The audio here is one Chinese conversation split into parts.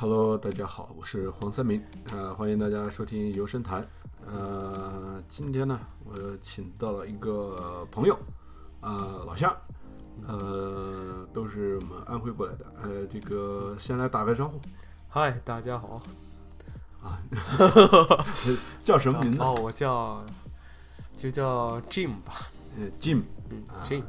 Hello，大家好，我是黄三明，呃，欢迎大家收听游声谈。呃，今天呢，我请到了一个朋友，啊、老乡，呃，都是我们安徽过来的，呃，这个先来打个招呼嗨，大家好。啊，叫什么名字？哦，我叫就叫 Jim 吧。呃，Jim，，Jim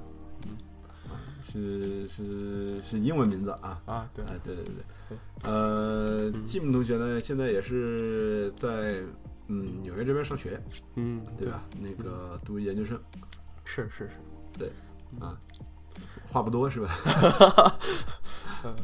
是是是英文名字啊。啊，对哎，对对对对，呃，Jim 同学呢，现在也是在嗯纽约这边上学，嗯，对吧？那个读研究生是是是，对啊，话不多是吧？嗯，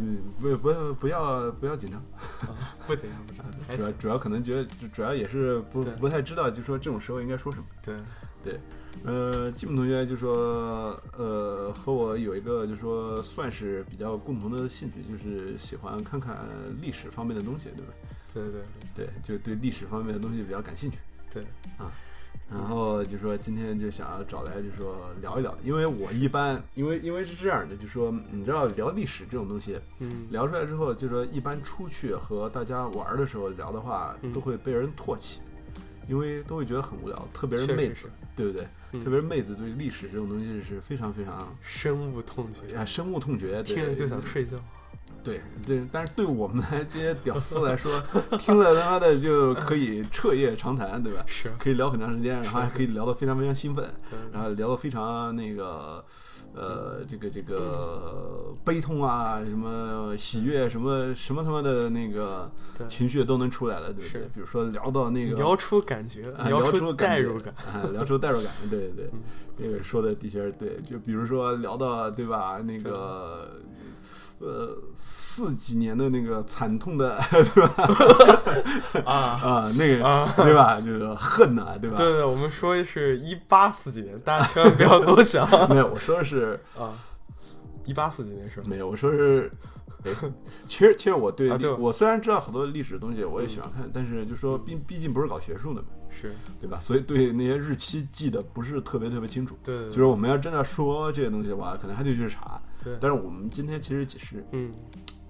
嗯，不不不要不要紧张，不紧张不紧张，主要。主要可能觉得主主要也是不不太知道，就说这种时候应该说什么。对对，呃，吉姆同学就说，呃，和我有一个就说算是比较共同的兴趣，就是喜欢看看历史方面的东西，对吧？对对对对，就对历史方面的东西比较感兴趣。对，然后就说今天就想要找来就说聊一聊，因为我一般因为因为是这样的，就说你知道聊历史这种东西，嗯，聊出来之后，就说一般出去和大家玩的时候聊的话，嗯都会被人唾弃，因为都会觉得很无聊，特别是妹子对不对？嗯特别是妹子对历史这种东西是非常非常深恶痛绝，啊深恶痛绝，对听着就想睡觉。对对，但是对我们来 这些屌丝来说，听了他妈的就可以彻夜长谈，对吧？是，可以聊很长时间，然后还可以聊得非常非常兴奋，然后聊得非常那个，呃，这个这个悲痛啊，什么喜悦，什么什么他妈的那个，情绪都能出来了，对不对？比如说聊到那个聊出感觉，啊聊出代入感。啊，聊出代入感，对对对嗯，这个说的的确是对。就比如说聊到对吧，那个。呃，四几年的那个惨痛的，对吧？啊啊，那个，啊，对吧？就是恨呐、对吧？对对，我们说的是一八四几年，大家千万不要多想 没有，我说的是啊。一八四几年是吧？没有，我说是，哎 其实其实我对、我虽然知道很多历史的东西，我也喜欢看，但是就说毕毕竟不是搞学术的嘛，是，对吧？所以对那些日期记得不是特别特别清楚。对对，就是我们要真的说这些东西的话，可能还得去查。对，但是我们今天其实只是嗯，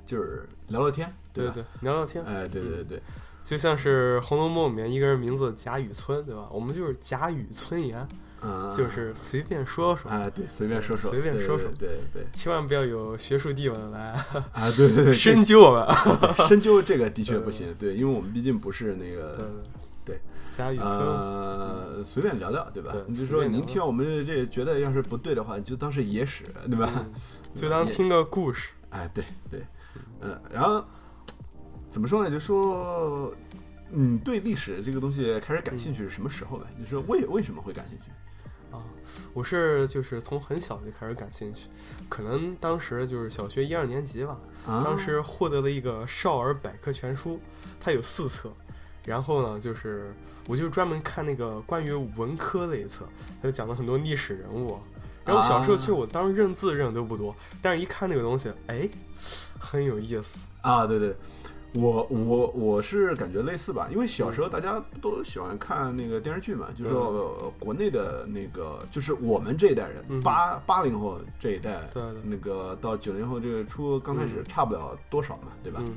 就是聊聊天，吧？对对，聊聊天。哎，对对对对，就像是《红楼梦》里面一个人名字贾雨村，对吧？我们就是贾雨村言，嗯，就是随便说说，哎，对，随便说说，随便说说对对对千万不要有学术地位来啊，对对对，深究我们。深究这个的确不行，对，因为我们毕竟不是那个对对，贾雨村，呃，随便聊聊，对吧对？你就说您听我们这觉得要是不对的话，你就当是野史，对吧？嗯 就当听个故事。哎，对对，嗯，然后怎么说呢？就说你对历史这个东西开始感兴趣是什么时候呢？就是为为什么会感兴趣？啊，我是就是从很小就开始感兴趣，可能当时就是小学一二年级吧，啊当时获得了一个少儿百科全书，它有四册。然后呢，就是我就专门看那个关于文科那一册，它就讲了很多历史人物。然后小时候其实我当时认字认的都不多，但是一看那个东西，哎，很有意思。啊，对对。我我我是感觉类似吧，因为小时候大家都喜欢看那个电视剧嘛，就是说、呃国内的那个，就是我们这一代人，嗯八八零后这一代，对对，那个到九零后这个初刚开始嗯差不了多少嘛，对吧？嗯，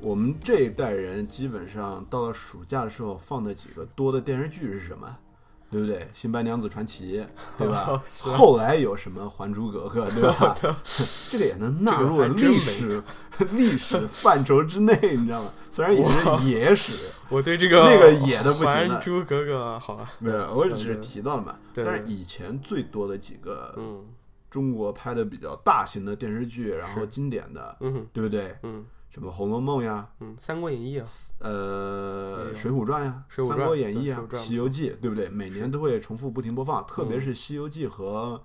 我们这一代人基本上到了暑假的时候放的几个多的电视剧是什么？对不对？《新白娘子传奇》，对吧？后来有什么《还珠格格》，对吧？这个也能纳入这个历史历史范畴之内，你知道吗？虽然也是野史，我对这个那个野的不行了还珠格格》好吧，没有，我只是提到了嘛。但是以前最多的几个嗯中国拍的比较大型的电视剧，然后经典的，嗯对不对？嗯什么《红楼梦》呀，嗯，《三国演义》啊，呃，《水浒传》呀，三国演义》啊，西游记》，对不对？每年都会重复不停播放，特别是《西游记》和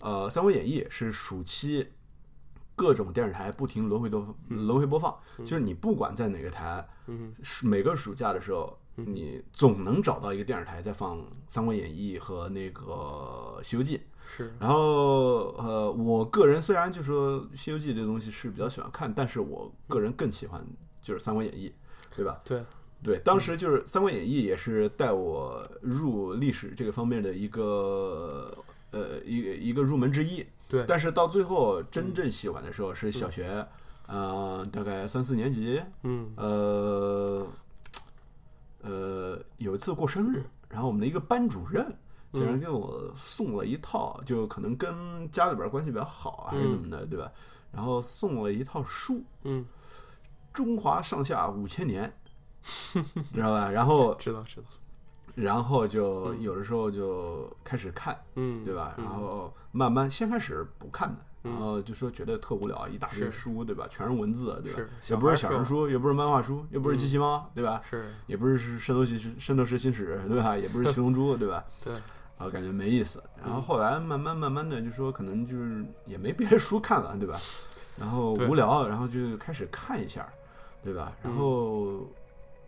呃《三国演义》是暑期各种电视台不停轮回播轮回播放，就是你不管在哪个台，嗯每个暑假的时候，你总能找到一个电视台在放《三国演义》和那个《西游记》。是。然后呃，我个人虽然就说《西游记》这东西是比较喜欢看，但是我个人更喜欢就是《三国演义》，对吧？对，对，当时就是《三国演义》也是带我入历史这个方面的一个呃一个一个入门之一。对。但是到最后真正喜欢的时候是小学，呃，大概三四年级，嗯。呃，呃，有一次过生日，然后我们的一个班主任竟然给我送了一套，就可能跟家里边关系比较好还是怎么的，对吧？然后送了一套书，嗯，《中华上下五千年》，知道吧？然后，知道知道，然后就有的时候就开始看，嗯，对吧？嗯然后慢慢先开始不看的，嗯然后就说觉得特无聊，一大堆书，对吧？全是文字，对吧？也不是小孩儿小人书，也不是漫画书，又不是嗯机器猫，对吧？是也不是《圣斗士圣斗士星矢》，对吧？也不是《七龙珠》，对吧？对，啊，感觉没意思。然后嗯后来慢慢慢慢的就说，可能就是也没别的书看了，对吧？然后无聊，然后就开始看一下，对吧？然嗯后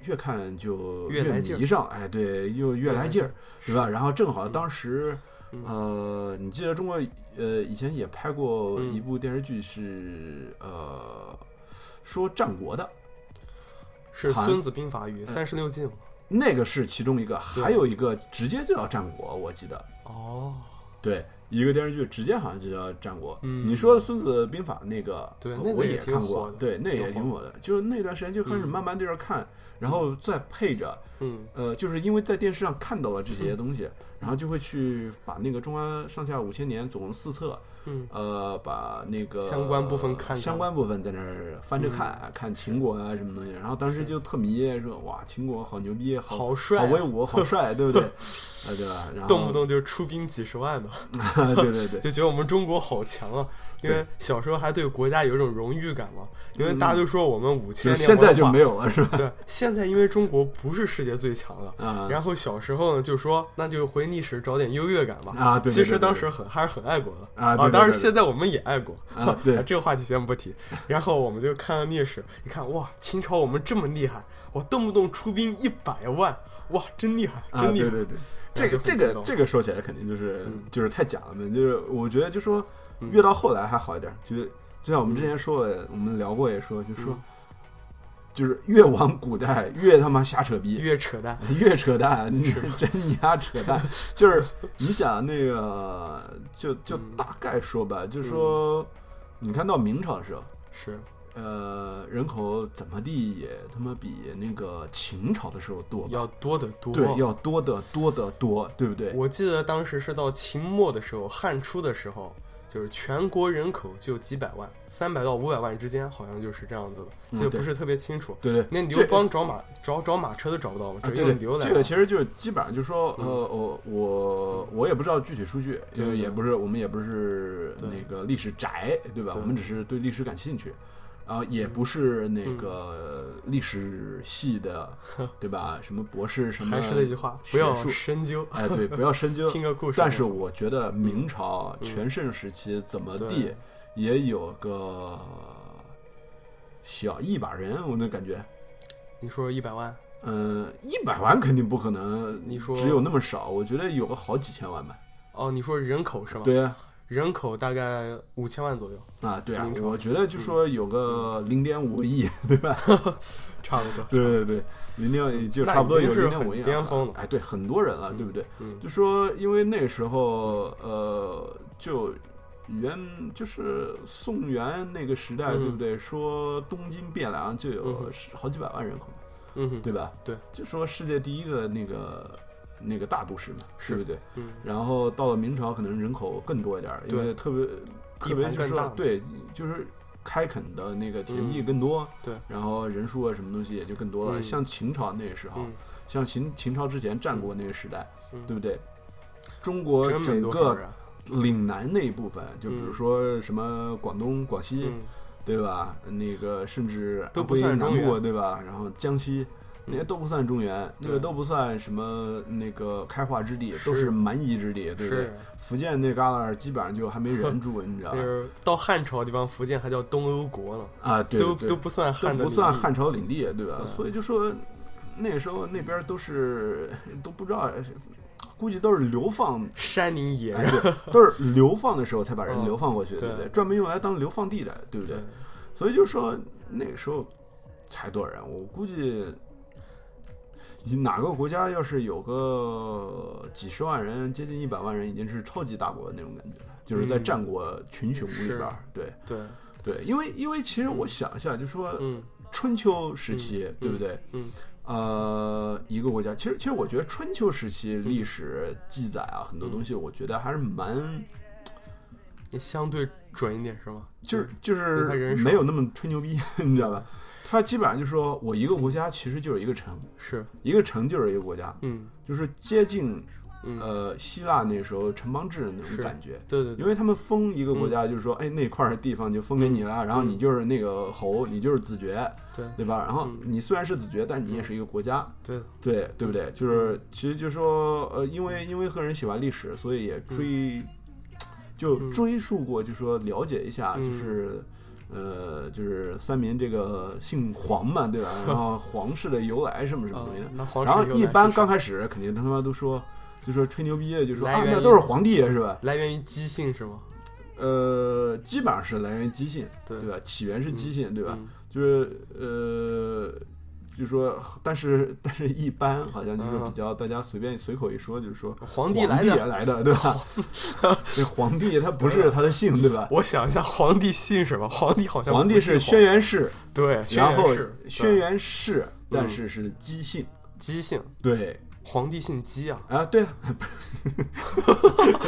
越看就越迷上，哎，对，又越来劲儿，对吧？然后正好嗯当时。嗯呃，你记得中国呃以前也拍过嗯一部电视剧是、呃说战国的，是孙子兵法与三十六计嘛？那个是其中一个，还有一个直接就叫战国，我记得。哦，对，一个电视剧直接好像就叫战国。嗯你说的《孙子兵法》那个，呃我对那个也也看过对，那也挺火的。就是那段时间就开始嗯慢慢在这儿看，然后再配着，嗯呃，就是因为在电视上看到了这些东西，然后就会去把那个《中华上下五千年》总共四册，嗯呃，把那个相关部分看看相关部分在那儿翻着看，看秦国啊什么东西。然后当时就特迷，说哇，秦国好牛逼，好好帅啊好威武，好帅，对不对？啊，对吧？然后动不动就出兵几十万的，对对对，就觉得我们中国好强啊！因为小时候还对国家有一种荣誉感嘛，因为大家都说我们五千现在就没有。了，是吧？对，现在因为中国不是世界最强了，啊，然后小时候呢就说那就回历史找点优越感吧。啊，对，对其实当时很还是很爱国的啊对对当然现在我们也爱国啊对。这个话题先不提。然后我们就看了历史，你看哇，秦朝我们这么厉害，我，动不动出兵一百万，哇，真厉害，啊，真厉害。对对对，这个这个这个说起来肯定就是嗯。就是太假了嘛，就是我觉得就说嗯。越到后来还好一点，就是就像我们之前说的，我们聊过也说，就说嗯就是越往古代越他妈瞎扯逼，越扯淡，越扯淡，你真你丫扯淡。就是你想那个，就就嗯大概说吧，就说你看到明朝的时候，是呃，人口怎么地也他妈比那个秦朝的时候多？要多得多。对，要多得多得多，对不对？我记得当时是到秦末的时候，汉初的时候，就是全国人口就几百万，三百到五百万之间，好像就是这样子的，嗯对记得不是特别清楚。对对，那牛这光找马找找马车都找不到嘛，啊，只对对，用牛来。这个其实就是基本上就是说，呃，嗯我我我也不知道具体数据，就也不是我们也不是那个历史宅，对吧？对我们只是对历史感兴趣，啊，也不是那嗯个历史系的，对吧？什么博士什么，还是那句话，不要深究，哎，对，不要深究。听个故事。但是我觉得明朝嗯全盛时期怎么地也有个小一把人，我那感觉。你说一百万，嗯，一百万肯定不可能，你说只有那么少？我觉得有个好几千万吧。哦，你说人口是吧？，对啊，人口大概五千万左右，啊，对啊我觉得就说有个零点五个亿，对吧？差不多。对对对，零点就差不多有零点五亿，巅峰了哎，对，很多人了，对不对？嗯就说因为那时候，呃，就元就是宋元那个时代，嗯对不对？说东京汴梁就嗯有十好几百万人口嘛，嗯哼，对吧？对，就说世界第一个那个那个大都市嘛，是对不对？嗯然后到了明朝，可能人口更多一点，因为特别特别就是对，就是开垦的那个田地嗯更多，对，然后人数啊什么东西也就更多了。嗯像秦朝那时候，嗯，像秦秦朝之前战国那个时代，嗯对不对？中国整个。岭南那一部分，就比如嗯说什么广东、广西，嗯，对吧？那个甚至都不算中原对吧？然后江西。那些都不算中原，那个都不算什么那个开化之地，都是是蛮夷之地，对不对？福建那旮旯基本上就还没人住，你知道吧？就是到汉朝的地方，福建还叫东欧国了，啊，对都对都不算汉都不算汉朝领地，对吧？对所以就说那时候那边都是都不知道，估计都是流放，山林野哎，人，对，都是流放的时候才把人 嗯流放过去，对不对？对专门用来当流放地的，对不对？所以就说那个时候才多少人，我估计。你哪个国家要是有个几十万人，接近一百万人，已经是超级大国的那种感觉了，就是在嗯战国群雄里边儿，对。对，对，因为因为其实我想一下，就说嗯春秋时期，对不对？嗯呃，一个国家，其实其实我觉得春秋时期历史记载啊，很多东西我觉得还是蛮，也相对准一点是吗？就是就是没有那么吹牛逼，你知道吧？它基本上就说我一个国家其实就是一个城，是，一个城就是一个国家，嗯就是接近嗯，呃希腊那时候城邦制的那种感觉。对对对，因为他们封一个国家，就是说，哎，那块儿地方就封给你了，然后你就是那个侯，你就是子爵，对对吧？然后嗯你虽然是子爵，但是你也是一个国家，对对对不对？就是其实就是说，呃，因为因为个人喜欢历史，所以也追，就嗯追溯过，就说了解一下，嗯就是。呃，就是三民这个姓黄嘛，对吧？然后皇室的由来什么什么东西的。然后一般刚开始肯定他妈都说，就说吹牛逼的，就说啊，那都是皇帝是吧？来源于姬姓是吗？呃，基本上是来源于姬姓，对对吧？起源是姬姓，对吧？嗯就是呃，就说，但是但是一般好像就是嗯比较大家随便随口一说，就是说皇帝帝来的。来的，对吧？这皇帝他不是他的姓，对吧？我想一下，皇帝姓什么？皇帝好像皇帝是轩辕氏，对，然后轩辕氏，但嗯是是姬姓，姬姓，对皇帝姓姬啊？啊，对啊，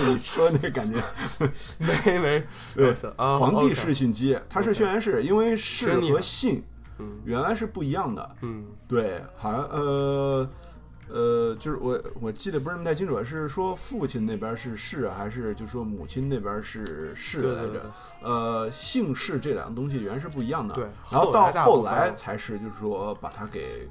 你说那个感觉，没没，对啊，皇帝是姓姬，他是轩辕氏，因为氏和姓嗯原来是不一样的。嗯对，好像呃呃，就是我我记得不是那么太清楚，是说父亲那边是氏，还是就说母亲那边是氏来着？对对对呃，姓氏这两个东西原来是不一样的。对然后后到后来才是就是说把它给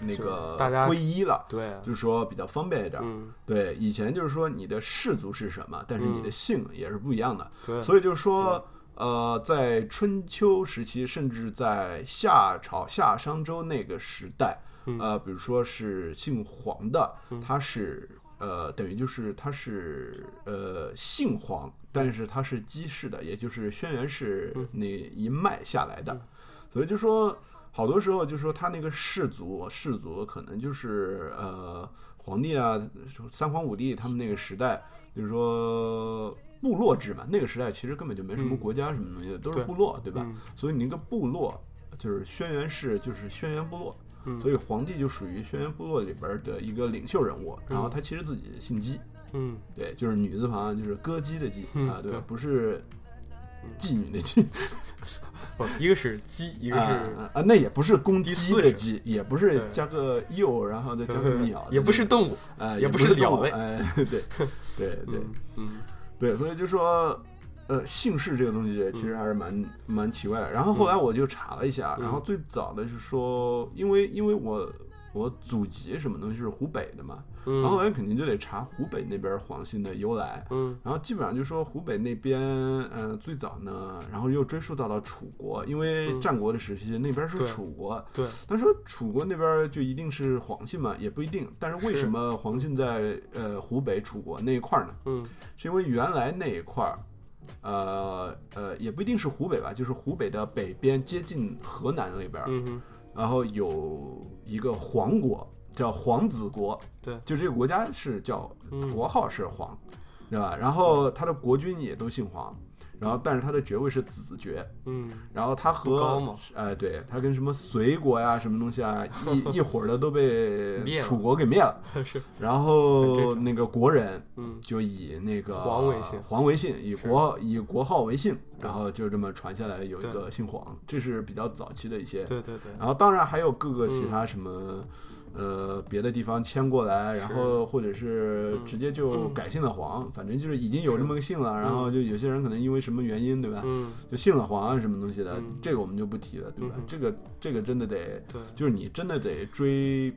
那个大家归一了。对，就是说比较方便一点，嗯对，以前就是说你的氏族是什么，但是你的嗯姓也是不一样的，对，所以就是说，呃，在春秋时期，甚至在夏朝、夏商周那个时代，嗯。呃，比如说是姓黄的嗯，他是呃，等于就是他是呃姓黄，但是他是姬氏的，也就是轩辕氏嗯。那一脉下来的。嗯，所以就说。好多时候就说他那个氏族，氏族可能就是呃皇帝啊，三皇五帝他们那个时代，就是说部落制嘛，那个时代其实根本就没什么嗯。国家什么东西的，都是部落，对吧？嗯？所以你那个部落就是轩辕氏，就是轩辕部落，嗯。所以皇帝就属于轩辕部落里边的一个领袖人物。然后他其实自己姓姬，嗯。对，就是女字旁，就是歌姬的姬嗯啊，对对？不是妓女的妓，不，一个是姬，一个啊是啊，那也不是公鸡的鸡，也不是加个鼬，然后再加个鸟，也不是动物，哎，也不是鸟类哎，对 对对嗯嗯对，所以就说，呃，姓氏这个东西其实还是蛮、蛮奇怪的。然后后来我就查了一下，嗯然后最早的是说，因为因为我我祖籍什么东西是湖北的嘛，嗯，然后肯定就得查湖北那边黄姓的由来。嗯。然后基本上就说湖北那边，呃，最早呢，然后又追溯到了楚国，因为嗯。战国的时期那边是楚国，对，他说楚国那边就一定是黄姓嘛，也不一定。但是为什么黄姓在呃湖北楚国那一块儿呢？嗯。是因为原来那一块儿，呃呃，也不一定是湖北吧，就是湖北的北边接近河南那边儿，嗯哼。然后有一个黄国，叫皇子国，对就这个国家是叫嗯国号是黄，对吧？然后他的国君也都姓黄，然后但是他的爵位是子爵，嗯然后他和哎，对他跟什么隋国呀、什么东西啊，一一伙儿的都被楚国给灭了。是然后那个国人嗯就以那个黄为姓黄为姓，以国以国号为姓，然后就这么传下来，有一个姓黄，这是比较早期的一些。对对对，然后当然还有各个其嗯他什么。呃，别的地方迁过来，然后或者是嗯直接就改姓了黄，反正就是已经有这么个姓了，然后就有些人可能因为什么原因，对吧？嗯就姓了黄啊，什么东西的，嗯这个我们就不提了，对吧？这个这个真的得，就是你真的得追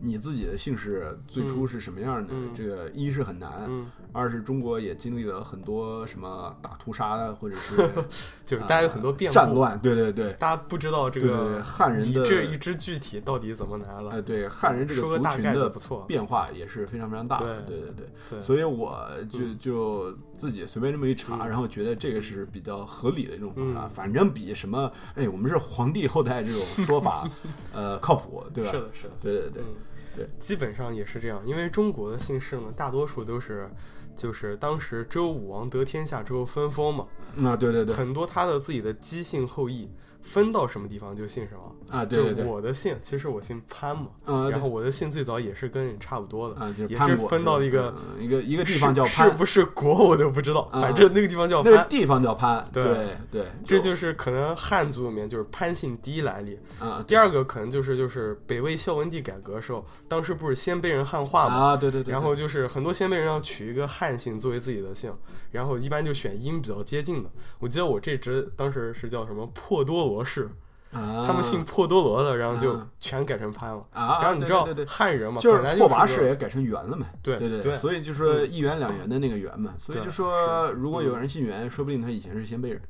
你自己的姓氏最初是什么样的。嗯这个一是很难，嗯，二是中国也经历了很多什么大屠杀的，或者是 就是大家有很多变故战，乱，对对对，大家不知道这个汉人的这一支具体到底怎么来了，哎对汉人这个族群的变化也是非常非常大的，对对对所以我就嗯就自己随便这么一查，嗯然后觉得这个是比较合理的一种方法，嗯反正比什么哎我们是皇帝后代这种说法，呃靠谱，对吧？是的，是的，对对对。嗯对，基本上也是这样。因为中国的姓氏呢，大多数都是就是当时周武王得天下之后分封嘛，那，对对对，很多他的自己的姬姓后裔分到什么地方就姓什么。啊，对对对，我的姓，其实我姓潘嘛，啊，然后我的姓最早也是跟你差不多的，啊，就是也是分到一个嗯一个一个地方叫是潘。是，不是国 我都不知道，啊。反正那个地方叫潘。那个地方叫潘，对。对对，这就是可能汉族里面就是潘姓第一来历。啊，第二个可能就是就是北魏孝文帝改革的时候，当时不是鲜卑人汉化嘛，啊，对对对，然后就是很多鲜卑人要取一个汉姓作为自己的姓，然后一般就选音比较接近的。我记得我这支当时是叫什么破多罗氏，啊。他们姓破多罗的，然后就啊。全改成潘了。啊，然后你知道对对对。对汉人嘛，就是本来拓跋氏也改成元了嘛，对对对所以就说一元两元的那个元嘛，所以就说如果有人姓元，说不定他以前是鲜卑人，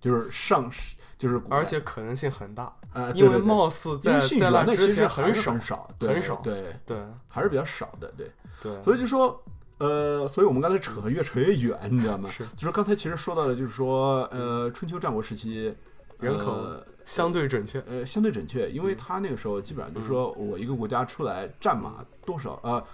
就是上就是而且可能性很大，啊，因为貌似因在在那之前很少很，少，对很少。对，对。还是比较少的，对，对，所以就说。呃，所以我们刚才扯越扯越远，你知道吗？是。就是刚才其实说到的，就是说，呃，春秋战国时期，人口呃相对准确，呃，相对准确，因为他那个时候基本上就是说我一个国家出来战马多少，呃，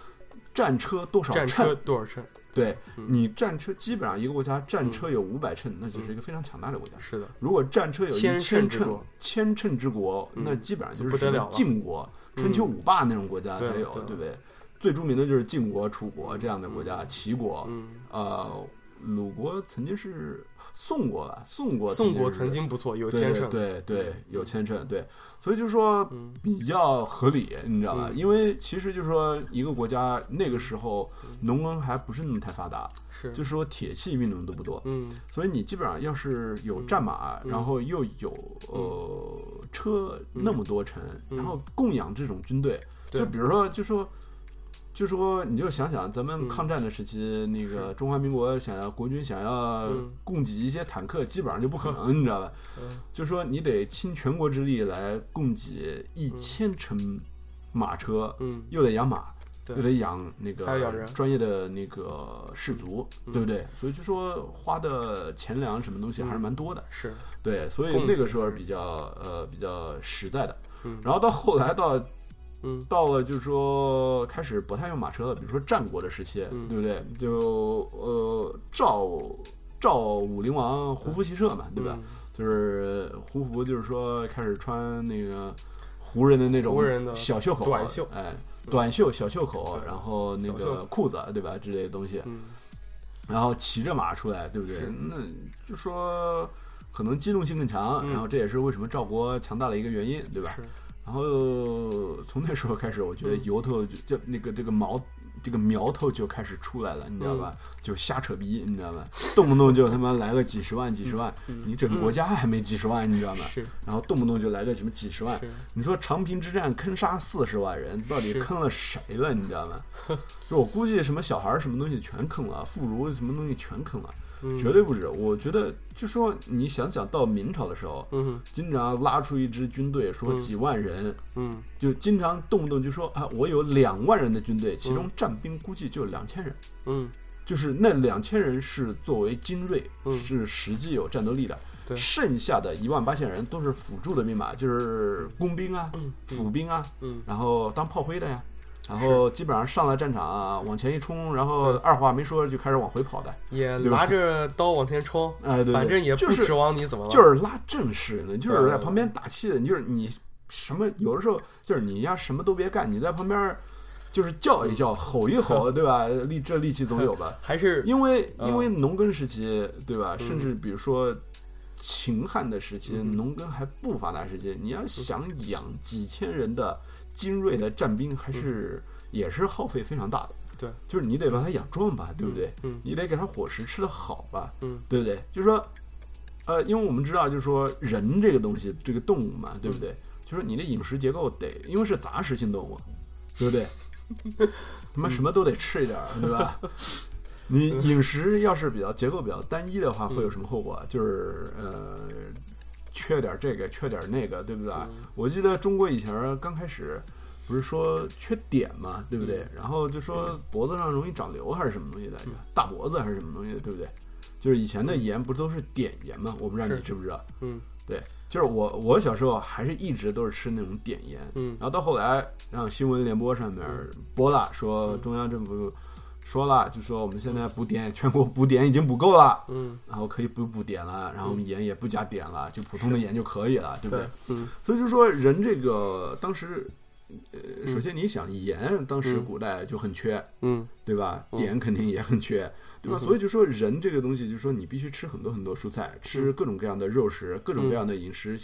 战车多少战乘，车多少乘？对嗯。你战车基本上一个国家战车有五百乘，那就是一个非常强大的国家。是的，如果战车有一千千乘千乘之国，嗯那基本上就就是晋国、春秋五霸那种国家才有，对对不对？最著名的就是晋国、楚国这样的国家，齐国，嗯，呃，鲁国曾经是宋国吧？宋国宋国曾经不错，有对千乘，对对，有牵扯，对，所以就是说嗯。比较合理，你知道吧？嗯。因为其实就是说一个国家那个时候农耕还不是那么太发达，是，就是说铁器运动都不多，嗯。所以你基本上要是有战马，嗯。然后又有呃车那么多乘，嗯。然后供养这种军队，就比如说就说。就说你就想想，咱们嗯。抗战的时期，那个中华民国想要国军想要嗯供给一些坦克，基本上就不可能，你知道吧？嗯。就说你得倾全国之力来供给一千乘马车，嗯，又得养马，对。又得养那个专业的那个士卒，嗯。对不对？所以就说花的钱粮什么东西还是蛮多的，是，对，所以那个时候是。比较呃比较实在的。嗯。然后到后来到嗯。到了就是说开始不太用马车了，比如说战国的时期，嗯。对不对？就呃赵赵武灵王胡服骑射嘛，对吧？嗯就是胡服，就是说开始穿那个胡人的那种小袖口短袖。哎，短袖小袖口，对。然后那个裤子，对吧？之类的东西，嗯。然后骑着马出来，对不对？那就说可能机动性更强，嗯。然后这也是为什么赵国强大的一个原因，对吧？是，然后从那时候开始，我觉得嗯由头就就那个这个毛这个苗头就开始出来了，你知道吧？嗯就瞎扯逼，你知道吧？动不动就他妈来个几十万、几十万，嗯你整个国家还没几十万，你知道吗？然后动不动就来个什么几十万，你说长平之战坑杀四十万人，到底坑了谁了？你知道吗？就我估计什么小孩儿什么东西全坑了，妇孺什么东西全坑了，嗯。绝对不止。我觉得就说你想想到明朝的时候，嗯经常拉出一支军队，说嗯。几万人，嗯。就经常动不动就说啊，我有两万人的军队，其中战兵估计就两千人。嗯。就是那两千人是作为精锐，嗯。是实际有战斗力的，对。剩下的一万八千人都是辅助的兵马，就是工兵啊、府兵啊，嗯。然后当炮灰的呀，然后基本上上了战场啊，往前一冲，然后二话没说就开始往回跑的，也拿着刀往前冲，哎，对对反正也不指望你怎么了，就是拉阵势的，就是在旁边打气的，你就是你什么有的时候就是你要什么都别干，你在旁边就是叫一叫、吼一吼，对吧？力这力气总有吧？还是因为嗯。因为农耕时期，对吧？嗯。甚至比如说秦汉的时期，嗯。农耕还不发达时期，你要想养几千人的精锐的战兵，还是也是耗费非常大的。嗯对，就是你得把它养壮吧，对不对？嗯你得给它伙食吃得好吧，嗯对不对？就是说，呃，因为我们知道，就是说人这个东西，这个动物嘛，对不嗯对？就是你的饮食结构得，因为是杂食性动物，对不对？他妈什么都得吃一点，对吧？你饮食要是比较结构比较单一的话，会有什么后果？就是呃，缺点这个，缺点那个，对不对？我记得中国以前刚开始不是说缺碘嘛，对不对？然后就说脖子上容易长瘤还是什么东西来着？大脖子还是什么东西，对不对？就是以前的盐不都是碘盐吗？我不知道你知不知道？嗯对，就是我我小时候还是一直都是吃那种碘盐，嗯然后到后来让新闻联播上面播了，说中央政府说了，就说我们现在补碘，全国补碘已经补够了，嗯，然后可以不补碘了，然后我们盐也不加碘了，就普通的盐就可以了，对不对？嗯。所以就说人这个当时，呃，首先你想盐，当时古代就很缺，嗯。对吧？嗯。碘肯定也很缺，对吧？所以就说人这个东西，就是说你必须吃很多很多蔬菜，吃各种各样的肉食，各种各样的饮食，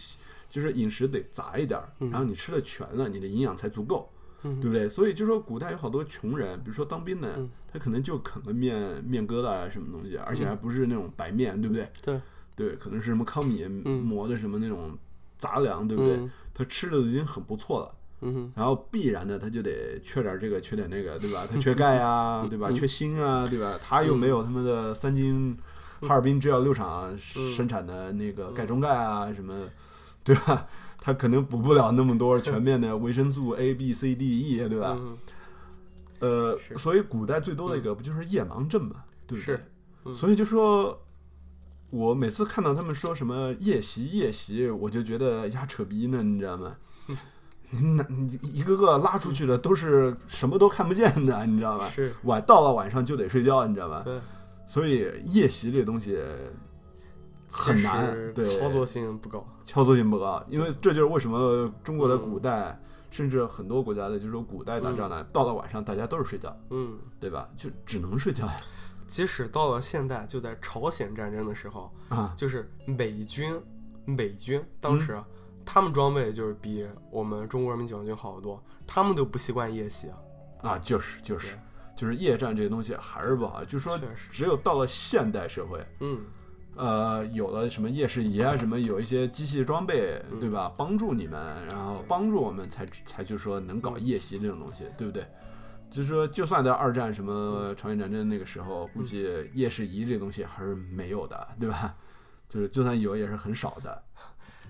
就是饮食得杂一点儿，嗯。然后你吃的全了，你的营养才足够。嗯对不对？所以就说古代有好多穷人，比如说当兵的嗯，他可能就啃个面面疙瘩啊什么东西，而且还不是那种白面，对不对？对对，可能是什么糠米嗯磨的什么那种杂粮，对不对？嗯他吃的已经很不错了。嗯哼然后必然的，他就得缺点这个，缺点那个，对吧？他缺钙啊，对吧？嗯缺锌啊，对吧？他又没有他们的三金哈尔滨制药六厂嗯生产的那个钙中钙啊，什么，对吧？他可能补不了那么多全面的维生素 A、B、C、D、E，对吧？嗯呃，所以古代最多的一个不就是夜盲症嘛，对不对是？嗯所以就说，我每次看到他们说什么夜袭夜袭，我就觉得呀扯逼呢，你知道吗？你哪你一个个拉出去的都是什么都看不见的，你知道吧？是晚到了晚上就得睡觉，你知道吧？对，所以夜袭这东西其很难，对，操作性不高。操作性不高，因为这就是为什么中国的古代，甚至很多国家的，就是说古代打仗呢，到了晚上大家都是睡觉，嗯，对吧？就只能睡觉。呀即使到了现代，就在朝鲜战争的时候，啊！就是美军，美军当时、啊他们装备就是比我们中国人民解放军好得多，他们都不习惯夜袭啊。啊，就是就是。就是夜战这个东西还是不好，就是说只有到了现代社会，嗯呃，有了什么夜视仪啊，什么有一些机器装备，嗯对吧？帮助你们，然后帮助我们才才就说能搞夜袭这种东西，对不对？就是说，就算在二战什么朝鲜战争那个时候，估计夜视仪这东西还是没有的，对吧？就是就算有，也是很少的。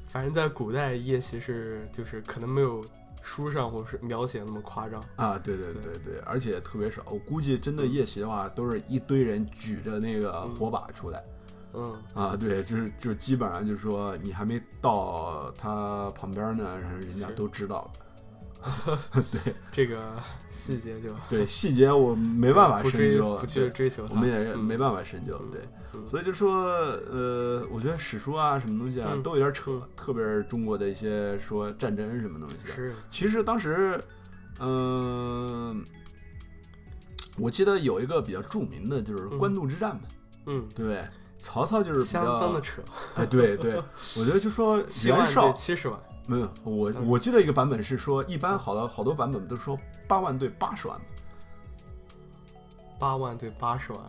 反正在古代夜袭是就是可能没有书上或是描写那么夸张。啊，对对对对，而且特别少。我估计真的夜袭的话，都是一堆人举着那个火把出来。嗯啊，对，就是就基本上就是说，你还没到他旁边呢，然后人家都知道了。对这个细节就对细节我没办法深究，不去追求。我们也嗯没办法深究。嗯对，嗯所以就说，呃，我觉得史书啊，什么东西啊，嗯都有点扯嗯，特别是中国的一些说战争什么东西的。是其实当时，嗯、我记得有一个比较著名的，就是嗯官渡之战嘛，嗯，对不对？曹操就是相当的，扯，哎，对对，我觉得就说 袁绍对七十万，没有，我嗯我记得一个版本是说，一般好多好多版本都说八万对八十万嘛，八万对八十万，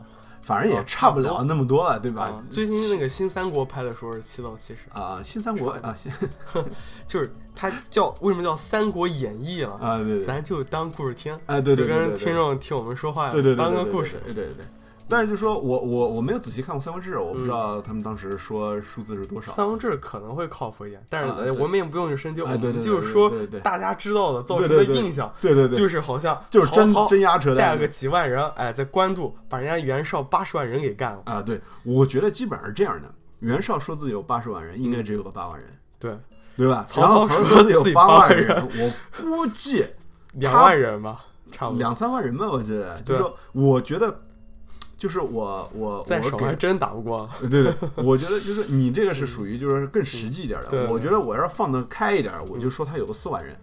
反正也哦差不了那么多了，对吧啊？最近那个新三国拍的时候是七到七十，啊，新三国啊，新 就是它叫为什么叫《三国演义》了？啊，对对，咱就当故事听，啊，对对就跟听众听我们说话对对对当个故事。对对对对。但是就说我我我没有仔细看过《三国志》，我不知嗯道他们当时说数字是多少。三国志可能会靠谱一点，但是我们也不用去深究，我哎，对对，们就是说大家知道的造成的印象，对对对，就是好像就是真真压车蛋带了个几万人，哎，在官渡把人家袁绍八十万人给干了。啊！对，我觉得基本上是这样的。袁绍说自己有八十万人，应该只有个八万人，对，对吧？曹操说说自己有八万万人，我估计两万人吧，差不多。两三万人吧，我觉得。就是说，我觉得，就是我我再我还真打不过。对对，我觉得就是你这个是属于就是更实际一点的。我觉得我要是放得开一点，我就说他有个四万人，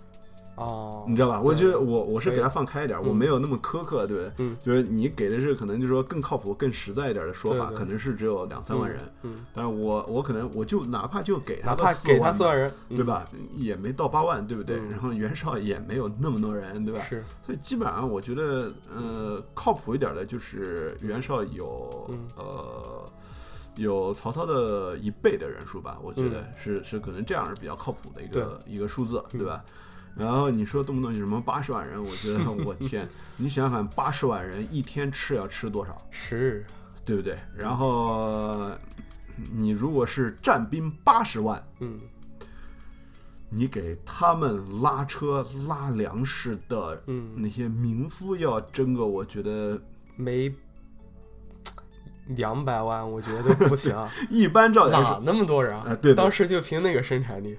哦，你知道吧？我对觉得我我是给他放开一点，我嗯没有那么苛刻，对不对？嗯就是你给的是可能就是说更靠谱、更实在一点的说法，可能是只有两三万人，嗯，但是我我可能我就哪怕就给他哪怕给他四万万人，对吧？也没到八万，对不对？嗯然后袁绍也没有那么多人，对吧嗯？？是，所以基本上我觉得，呃，靠谱一点的就是袁绍有、嗯呃有曹操的一倍的人数吧，我觉得嗯是、是可能这样是比较靠谱的一个一个数字，嗯对吧？然后你说动不动就什么八十万人，我觉得我天，你想想看，八十万人一天吃要吃多少，是，对不对？然后你如果是战兵八十万，嗯，你给他们拉车拉粮食的嗯。那些民夫要争个，我觉得没两百万，我觉得不行，一般照理来哪，那么多人啊？对。当时就凭那个生产力，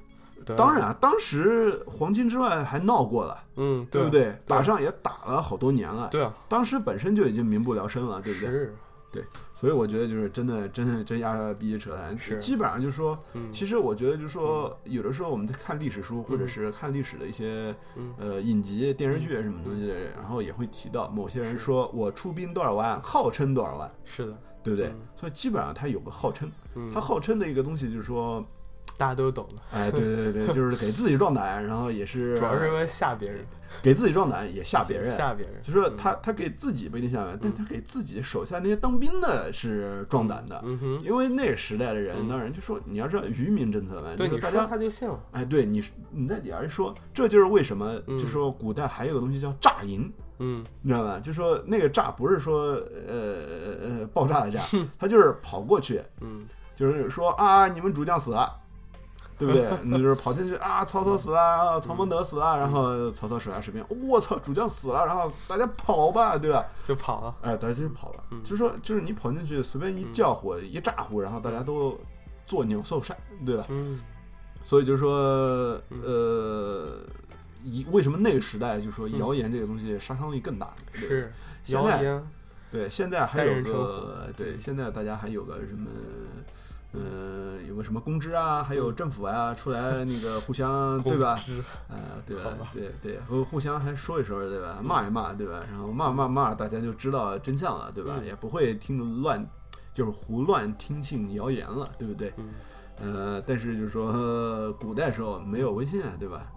对。当，然，当时黄金之外还闹过了，嗯，对不对？对？打仗也打了好多年了，对啊，当时本身就已经民不聊生了，对不对？是，所以我觉得就是真的，真的真丫逼扯淡，是。基本上就是说，嗯，其实我觉得就是说，有的时候我们在看历史书，或者是看历史的一些嗯。呃影集、电视剧什么东西的，然后也会提到某些人说我出兵多少万，号称多少万，是的，对不对？嗯？所以基本上他有个号称，嗯。他，号称的一个东西就是说，大家都懂的，哎，对对对对，就是给自己壮胆，然后也是主要是因为了吓别人，给自己壮胆，也吓别人。吓别人，就说嗯。他他给自己不一定吓别人，但他给自己手下那些当兵的是壮胆的，因为那个时代的人，嗯。当然就说你要知道愚民政策嘛，对大家他就信了，哎，对你你在底下一说，这就是为什么嗯。就说古代还有个东西叫诈银，嗯，你知道吧？就说那个诈不是说呃呃爆炸的炸，他就是跑过去，嗯，就是说啊你们主将死了。对不对？你就是跑进去啊，曹操死了，然后曹孟德死了，然后曹操手下士兵，我操，主将死了，然后大家跑吧，对吧？就跑了，哎，大家就跑了。嗯就说就是你跑进去，随便一叫火、一咋呼，然后大家都做鸟兽散，对吧？嗯，所以就是说，呃，以为什么那个时代就说谣言这个东西杀伤力更大？对是谣言，对，现在还有个对，现在大家还有个什么？呃，有个什么公知啊，还有政府啊，出来那个互相 对吧？啊，对吧？对对，互互相还说一说，对吧？骂一骂，对吧？然后骂骂骂，大家就知道真相了，对吧？嗯也不会听乱，就是胡乱听信谣言了，对不对？嗯呃，但是就是说，呃古代时候没有微信啊，对吧？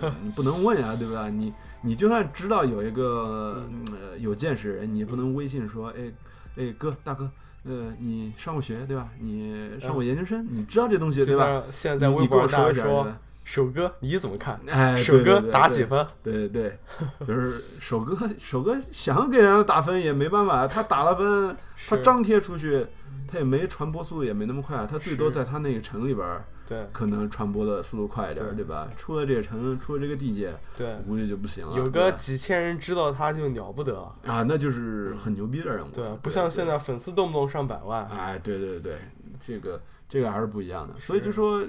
呃你不能问啊，对吧？你你就算知道有一个呃有见识人，你也不能微信说，哎哎哥大哥，呃你上过学对吧？你上过研究生，你知道这东西对吧？现在微博说？首哥你怎么看？哎，首哥对对对对打几分？对对对，就是首哥，首哥想给人家打分也没办法，他打了分，他张贴出去，他也没传播速度也没那么快，他最多在他那个城里边儿对可能传播的速度快一点，对对吧？出了这个城，出了这个地界，对我，估计就不行了。有个几千人知道他就了不得，啊，那就是很牛逼的人物，对，不像现在。在粉丝动不动上百万，哎，对对对，这个这个还是不一样的，所以就说。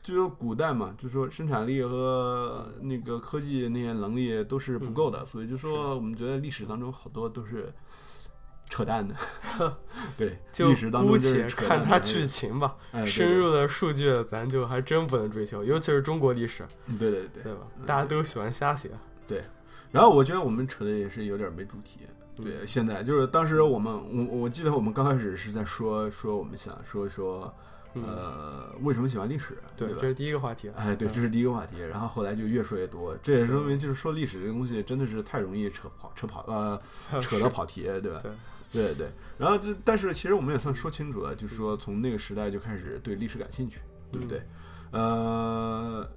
就说古代嘛，就说生产力和那个科技那些能力都是不够的，所以就说我们觉得历史当中好多都是扯淡的。对，就姑且看它剧情吧。哎，对深入的数据咱就还真不能追求，尤其是中国历史，对对对对吧嗯？大家都喜欢瞎写，对然后我觉得我们扯的也是有点没主题。嗯对，现在就是当时我们我我记得我们刚开始是在说说我们想说一说嗯，呃为什么喜欢历史，对，这？是第一个话题。哎，对，嗯这是第一个话题，然后后来就越说越多，这也说明就是说历史这个东西真的是太容易扯跑扯跑呃 扯到跑题，对吧？对对对。然后这但是其实我们也算说清楚了，就是说从那个时代就开始对历史感兴趣，对不对？嗯呃，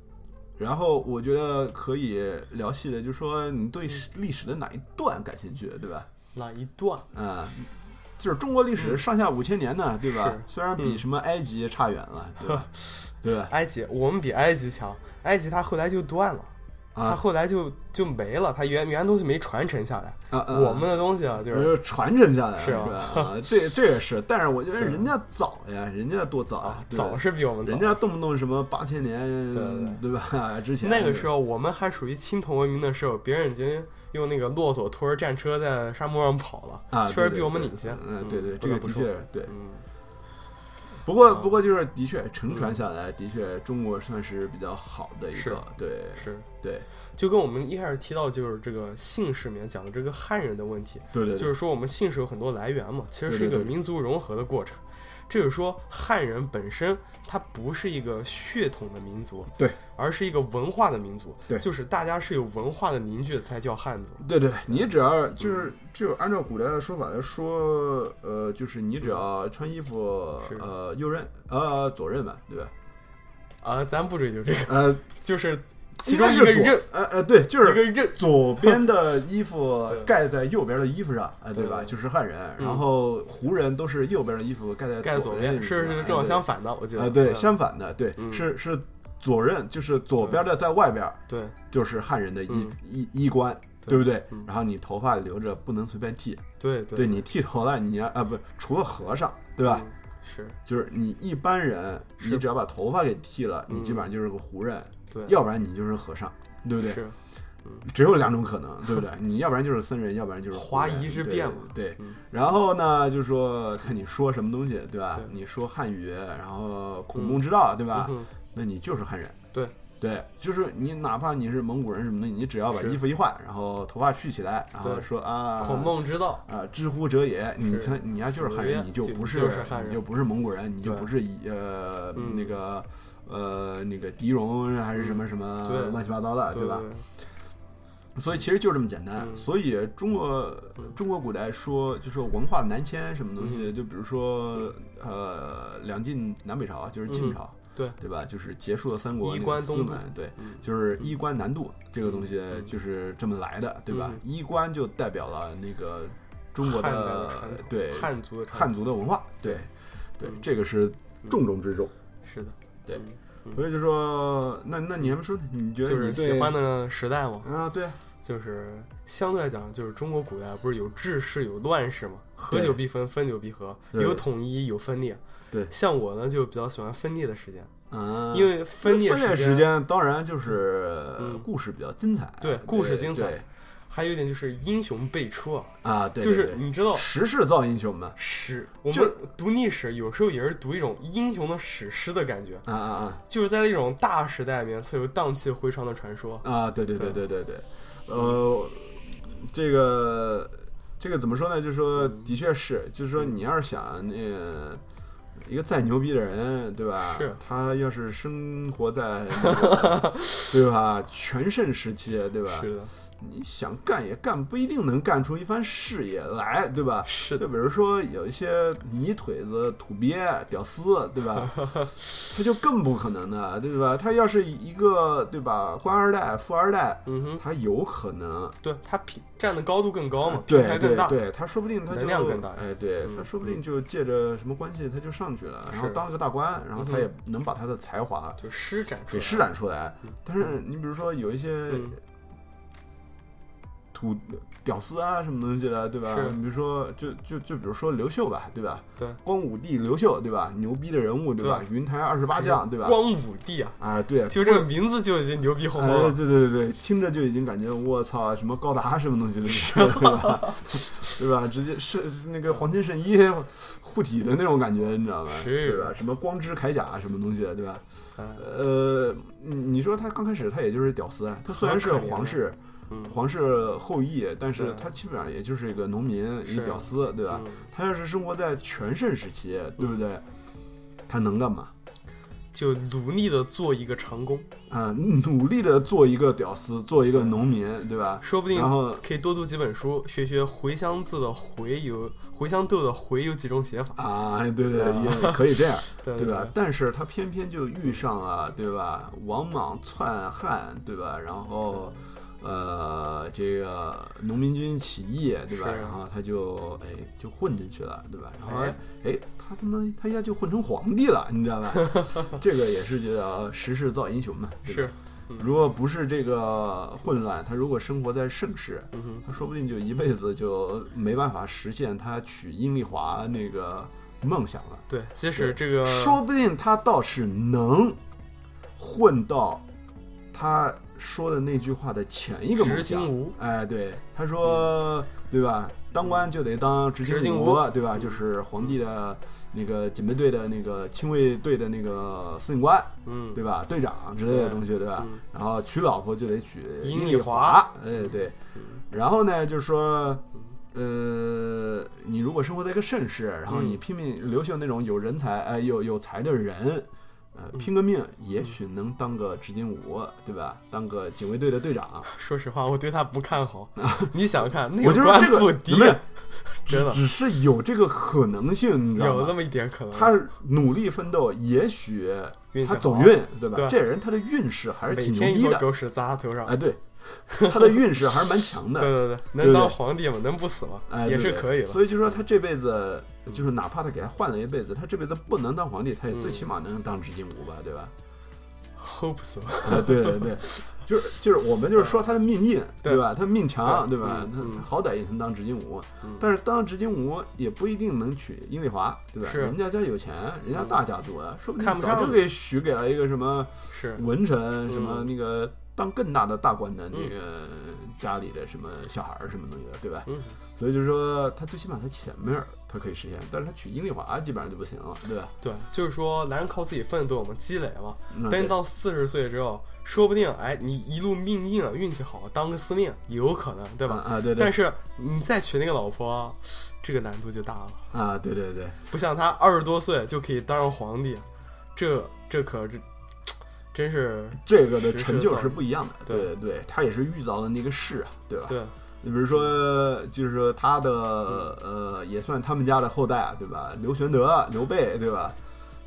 然后我觉得可以聊细的，就是说你对历史的哪一段感兴趣，对吧？哪一段？啊、就是中国历史上下五千年呢，对吧？虽然比嗯什么埃及差远了，对吧？对吧？埃及，我们比埃及强。埃及它后来就断了，它啊后来就就没了，他原原东西没传承下来。啊啊！我们的东西啊，就就是是传承下来了，是是吧这这也是，但是我觉得人家早呀，人家多早啊，早是比我们早人。家动不动什么八千年，对吧？之前那个时候我们还属于青铜文明的时候，别人已经用那个骆驼拖着战车在沙漠上跑了，啊，确实比我们领先。嗯，对对，这个的确对。嗯，不过啊不过就是的确承传下来，的确中国算是比较好的一个，对是，对。就跟我们一开始提到就是这个姓氏里面讲的这个汉人的问题，对对，就是说我们姓氏有很多来源嘛，其实是一个民族融合的过程。这就是说，汉人本身它不是一个血统的民族，对，而是一个文化的民族，对就是大家是有文化的凝聚才叫汉族。对对，你只要就是就按照古代的说法来说，呃，就是你只要穿衣服是，呃，右衽呃左衽吧，对吧？啊，咱不追究这个，呃，就是其应中该是左一个刃，呃呃，对，就是一个刃，左边的衣服 盖在右边的衣服上，啊，对吧？就是汉人，嗯然后胡人都是右边的衣服盖在盖左边，边，是是正好相反的，我记得。啊，对，嗯相反的，对，嗯是是左衽，就是左边的在外边，对，就是汉人的衣嗯衣衣冠，对不对嗯？然后你头发留着不能随便剃，对对对你剃头了，你要啊不，除了和尚，对吧？嗯是，就是你一般人，你只要把头发给剃了，你嗯基本上就是个胡人，对，要不然你就是和尚，对不对？是，只有两种可能，对不对？你要不然就是僧人，要不然就是华人夷之变嘛。对。然后呢，就说看你说什么东西，对吧？对。你说汉语，然后孔孟之道，对吧？嗯那你就是汉人。对对，就是你哪怕你是蒙古人什么的，你只要把衣服一换，然后头发蓄起来，然后说啊，孔孟之道，啊，知乎者也，你是。看你要就是汉人，你就不是就是汉人。你就不是蒙古人，你就不是以呃嗯。那个呃那个狄戎还是什么什么乱七八糟的，对吧？？所以其实就这么简单。嗯。所以中国中国古代说就说文化南迁什么东西，嗯。就比如说呃两晋南北朝就是晋嗯。朝，对。对吧？就是结束了三国衣那个冠东门，对，嗯。就是衣冠南渡这个东西嗯。就是这么来的，对吧？嗯？衣冠就代表了那个中国的的传统，对汉族的汉，族的文化，对对嗯，这个是重中之重。是的，对所以就说，那那你还没说，你觉得喜欢的时代吗，啊？对，就是相对来讲，就是中国古代不是有治世有乱世嘛，合久必分，分久必合，有统一有分裂。对。像我呢就比较喜欢分裂的时间，啊，因为分裂分裂时间间当然就是嗯。故事比较精彩，对故事精彩。还有一点就是英雄辈出啊，啊，对，就是你知道时势造英雄嘛，史，我就们读历史有时候也是读一种英雄的史诗的感觉，啊啊啊。就是在那种大时代里面才有荡气回肠的传说。啊啊，对对对。对对对，呃，这个这个怎么说呢？就是说，嗯的确是，就是说，你要是想那个一个再牛逼的人，对吧？是他要是生活在那个 对吧全盛时期，对吧？是的，你想干也干不一定能干出一番事业来，对吧？是的，就比如说有一些泥腿子、土鳖、屌丝，对吧？他就更不可能的，对吧？他要是一个对吧官二代、富二代，嗯哼，他有可能对他平站的高度更高嘛，平对台更大，对对，他说不定他就能量更大哎，对嗯他说不定就借着什么关系他就上去了，然后当了个大官，然后他嗯也能把他的才华就施展出来，给施展出来。但是你比如说有一些嗯土屌丝啊什么东西的，对吧？是你比如说就就就比如说刘秀吧，对吧？对，光武帝刘秀，对吧？牛逼的人物，对吧？云台二十八将，对吧？光武帝啊，啊，对，就这个名字就已经牛逼哄哄哎，对对对对，听着就已经感觉我操，什么高达什么东西的，对吧？对吧？直接是那个黄金圣衣护体的那种感觉，你知道吧？是对吧？什么光之铠甲什么东西的，对吧？哎呃，你说他刚开始他也就是屌丝啊，他虽然是皇室嗯，皇室后裔，但是他基本上也就是一个农民，一个屌丝，对吧？嗯他要是生活在全盛时期，对不对？他能干嘛？就努力的做一个长工，啊，努力的做一个屌丝，做一个农民，对吧？说不定然后可以多读几本书，学学茴香字的茴有茴香豆的茴有几种写法，啊，对对，啊也可以这样，对对吧？？但是他偏偏就遇上了，对吧？王莽篡汉，对吧？然后，呃，这个农民军起义，对吧？然后他就哎就混进去了，对吧？然后哎哎，他他妈他一下就混成皇帝了，你知道吧？这个也是叫时势造英雄嘛，是，如果不是这个混乱，他如果生活在盛世，嗯，他说不定就一辈子就没办法实现他娶阴丽华那个梦想了。对，即使这个说不定他倒是能混到他说的那句话的前一个梦执想金。吾，哎，对，他说，对吧？当官就得当执金执金吾吾，对吧？就是皇帝的那个警备队的那个亲卫队的那个司令官，嗯，对吧？队长之类的东西，对吧？嗯然后娶老婆就得娶丽阴丽华，哎，对。然后呢，就是说，呃，你如果生活在一个盛世，然后你嗯拼命留下那种有人才、哎有有才的人，呃，嗯拼个命，也许能当个执金吾，对吧？当个警卫队的队长。说实话，我对他不看好。你想想看，那官我就说这个不低没有，真的只是有这个可能性，你知道吗？有那么一点可能。他努力奋斗，也许他走运，对吧？对这人他的运势还是挺牛逼的，天一坨狗屎砸他头上，哎，对，他的运势还是蛮强的。对对对，能当皇帝吗？能不死吗？哎，也是可以了。所以就说他这辈子，就是哪怕他给他换了一辈子，他这辈子不能当皇帝，他也嗯最起码能当执金吾吧，对吧？hope so。啊，对对对，就是就是我们就是说他的命硬，对。对吧？他命强，对对吧？他好歹也能当执金吾，嗯。但是当执金吾也不一定能娶阴丽华，对吧？是。人家家有钱，人家大家族啊，说不定早就给许给了一个什么，文臣，什么嗯那个当更大的大官的那个家里的什么小孩儿什么东西的，对吧？嗯，所以就是说，他最起码他前面儿他可以实现，但是他娶阴丽华基本上就不行了，对吧？对，就是说男人靠自己奋斗嘛，积累嘛。嗯对等你到四十岁之后，说不定哎，你一路命硬，运气好，当个司命也有可能，对吧？啊，啊对对但是你再娶那个老婆，这个难度就大了。啊，对对对，不像他二十多岁就可以当上皇帝，这这可是真是这个的成就是不一样的，对对对，他也是遇到了那个事啊，对吧？对你比如说，就是说他的嗯呃，也算他们家的后代，对吧？刘玄德、刘备，对吧？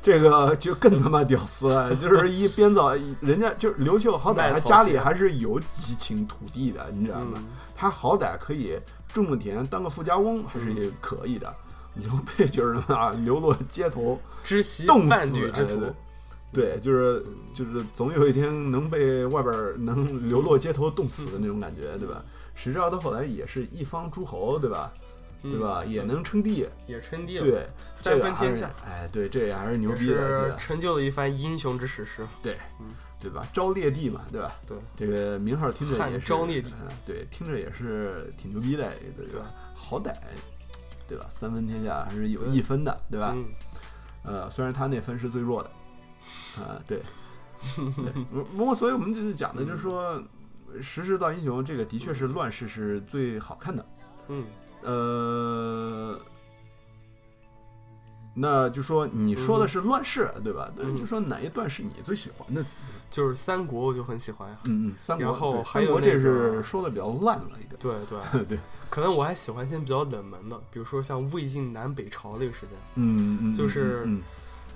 这个 就更他妈屌丝了，就是一编造，人家就是刘秀，好歹他家里还是有几顷土地的，你知道吗？嗯他好歹可以种种田，当个富家翁，还是也可以的。刘备就是啊，流落街头，知死之徒哎对，就是就是总有一天能被外边能流落街头冻死的那种感觉，对吧？谁知道他后来也是一方诸侯，对吧？对吧？嗯也能称帝，也称帝了，对，三分天下，哎，对，这也还是牛逼的？成就了一番英雄之史诗。对嗯，对吧？昭烈帝嘛，对吧？对，这个名号听着也是昭烈帝嗯对，听着也是挺牛逼的，对对吧？好歹，对吧？三分天下还是有一分的，对吧？嗯，呃，虽然他那分是最弱的，啊、对，不不过，所以我们就是讲的，就是说，时势造英雄，这个的确是乱世是最好看的，嗯，呃，那就说你说的是乱世，对吧？就说哪一段是你最喜欢的？就是三国我就很喜欢呀。嗯嗯，三国，然后三国这是说的比较烂了一个，对 对，对，可能我还喜欢一些比较冷门的，比如说像魏晋南北朝那个时间，嗯嗯，就是嗯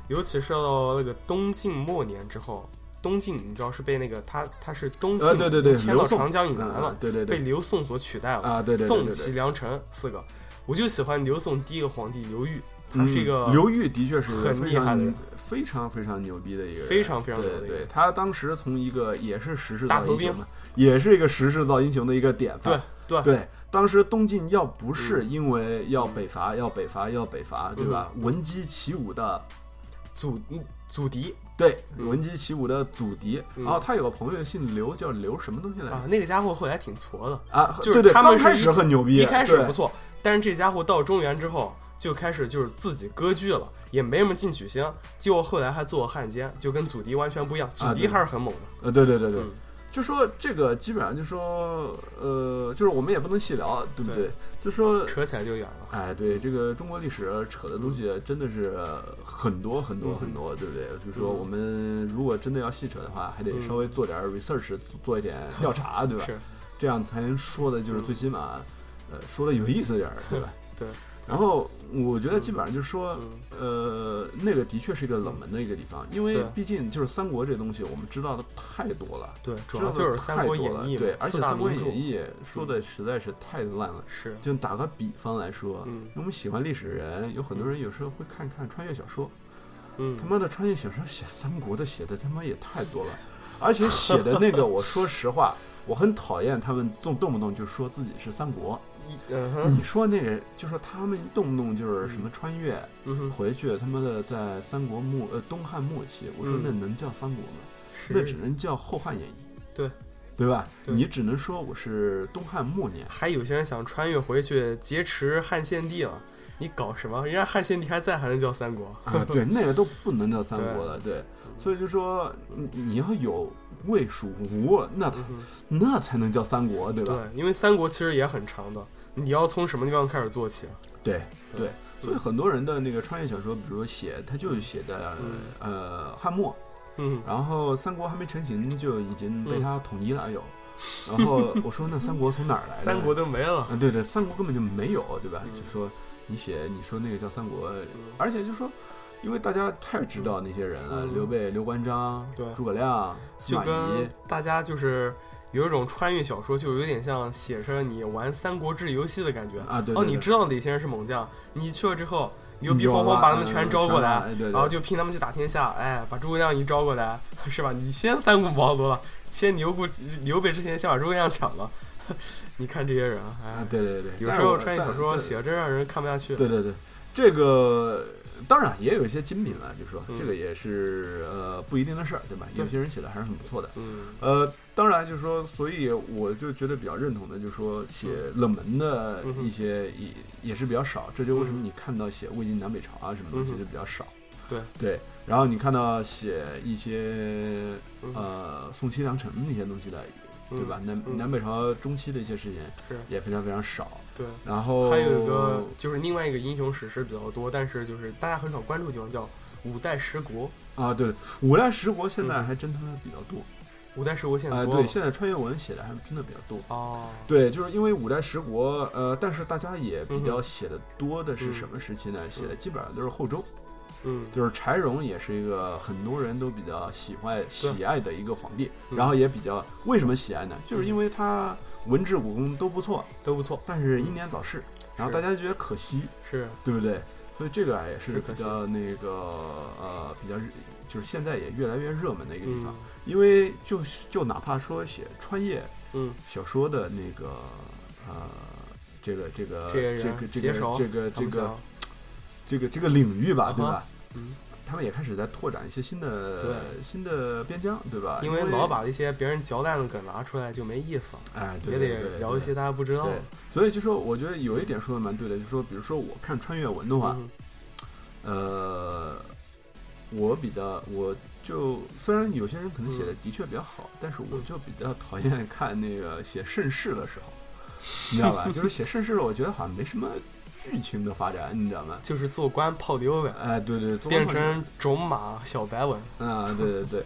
尤其是到那个东晋末年之后，东晋你知道是被那个他他是东晋呃对对对已经迁到长江以南了，对对对，被刘宋所取代了。啊，对对对宋、齐、梁、陈四个，我就喜欢刘宋第一个皇帝刘裕，他是一个嗯刘裕的确是很厉害的人非常非常牛逼的一个人，非常非常牛逼的一个他当时从一个也是时势大头兵造英雄嘛，也是一个时势造英雄的一个典范。对对，对当时东晋要不是嗯因为要北伐，要北伐，要北伐，对吧？嗯闻鸡起舞的，祖嗯祖敌对，嗯闻鸡起舞的祖敌。嗯然后他有个朋友姓刘，叫刘什么东西来着？啊，那个家伙后来挺矬的，啊，就是对对，他们开始很牛逼，一开始对不错，但是这家伙到中原之后就开始就是自己割据了，也没什么进取心，结果后来还做汉奸，就跟祖笛完全不一样，祖敌啊对还是很猛的。呃，对对对对，嗯就说这个基本上就说，呃，就是我们也不能细聊，对不对对？就说扯起来就远了。哎，对这个中国历史扯的东西真的是很多很多嗯很多，对不对？就说嗯我们如果真的要细扯的话，还得稍微做点 research，做一点调查，对吧？是，这样才能说的就是最起码，呃，说的有意思点儿，对吧？对。然后我觉得基本上就是说，嗯，呃，那个的确是一个冷门的一个地方，因为毕竟就是三国这东西，我们知道的太多了。对，主要就是《三国演义》了对，而且《三国演义》说的实在是太烂了。是，就打个比方来说，嗯我们喜欢历史的人，有很多人有时候会看看穿越小说。嗯，他妈的穿越小说写三国的写的他妈也太多了，而且写的那个，我说实话，我很讨厌他们动动不动就说自己是三国。一嗯哼，你说那个，就说他们动不动就是什么穿越嗯，回去，他妈的在三国末呃东汉末期，我说嗯那能叫三国吗？是那只能叫后汉演义。对。对吧？对你只能说我是东汉末年，还有些人想穿越回去劫持汉献帝了，你搞什么？人家汉献帝还在，还能叫三国？啊，对，那个都不能叫三国了，对，所以就说你你要有魏蜀吴，那他嗯那才能叫三国，对吧？对，因为三国其实也很长的，你要从什么地方开始做起？对对对，所以很多人的那个穿越小说，比如说写，他就写的呃汉末，嗯，然后三国还没成型就已经被嗯他统一了有，然后我说那三国从哪儿来的？三国都没了。嗯，对对，三国根本就没有，对吧？嗯就说你写你说那个叫三国，而且就说。因为大家太知道那些人了，嗯刘备、刘关张、诸葛亮、就跟懿，大家就是有一种穿越小说，就有点像写着你玩《三国志》游戏的感觉。啊，对哦，对对你知道哪些人是猛将，你去了之后，牛逼哄哄把他们全招过来，然后就拼他们去打天下，哎，把诸葛亮一招过来，是吧？你先三顾茅庐了，先牛顾刘备之前先把诸葛亮抢了，你看这些人，啊哎，对对对，有时候穿越小说写的真让人看不下去。对对对，这个当然也有一些精品了，就是说嗯。这个也是呃不一定的事儿，对吧？有些人写的还是很不错的。嗯。呃，当然就是说，所以我就觉得比较认同的，就是说写冷门的一些也也是比较少，这就为什么嗯你看到写魏晋南北朝啊什么东西就比较少。对。对，然后你看到写一些嗯呃宋齐梁陈那些东西的，对吧？南嗯南北朝中期的一些事情是也非常非常少。对。然后还有一个就是另外一个英雄史诗比较多，但是就是大家很少关注的地方叫五代十国。啊，对，五代十国现在嗯还真他妈比较多。五代十国现啊、在对，现在穿越文写的还真的比较多。哦，对，就是因为五代十国，呃，但是大家也比较写的多的是什么时期呢？写的基本上都是后周，嗯，就是柴荣也是一个很多人都比较喜欢喜爱的一个皇帝，嗯然后也比较为什么喜爱呢？就是因为他文治武功都不错，都不错，但是英年早逝，然后大家就觉得可惜，是。对不对？所以这个啊也是比较那个呃比较就是现在也越来越热门的一个地方，嗯。因为就就哪怕说写穿越嗯。小说的那个呃，这个这个这个这个这个这个这个这个领域吧，对吧？嗯，他们也开始在拓展一些新的对新的边疆，对吧？因为老把一些别人嚼烂的梗拿出来就没意思了，哎，对也得聊一些大家不知道。所以就说，我觉得有一点说的蛮对的，就是说，比如说我看穿越文的话，嗯呃，我比较，我就虽然有些人可能写的的确比较好，但是我嗯就比较讨厌看那个写盛世的时候，你知道吧？就是写盛世，我觉得好像没什么剧情的发展，你知道吗？就是做官泡妞呗，哎，对对，变成种马小白文。啊，对对对。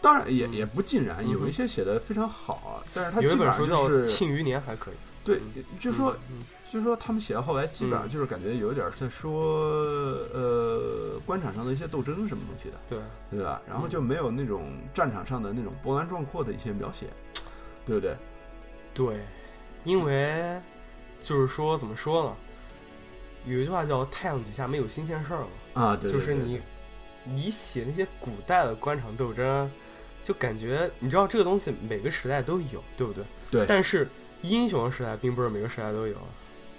当然也嗯也不尽然，有一些写的非常好啊，但是他有一基本本书叫上就是《庆余年》，还可以。对，就说嗯就说他们写到后来，基本上嗯就是感觉有点在说呃官场上的一些斗争什么东西的，对，对吧？然后嗯就没有那种战场上的那种波澜壮阔的一些描写，对不对？对，因为就是说怎么说呢？有一句话叫“太阳底下没有新鲜事儿”嘛，啊，对，对就是你你写那些古代的官场斗争，就感觉你知道这个东西每个时代都有，对不对？对但是英雄时代并不是每个时代都有，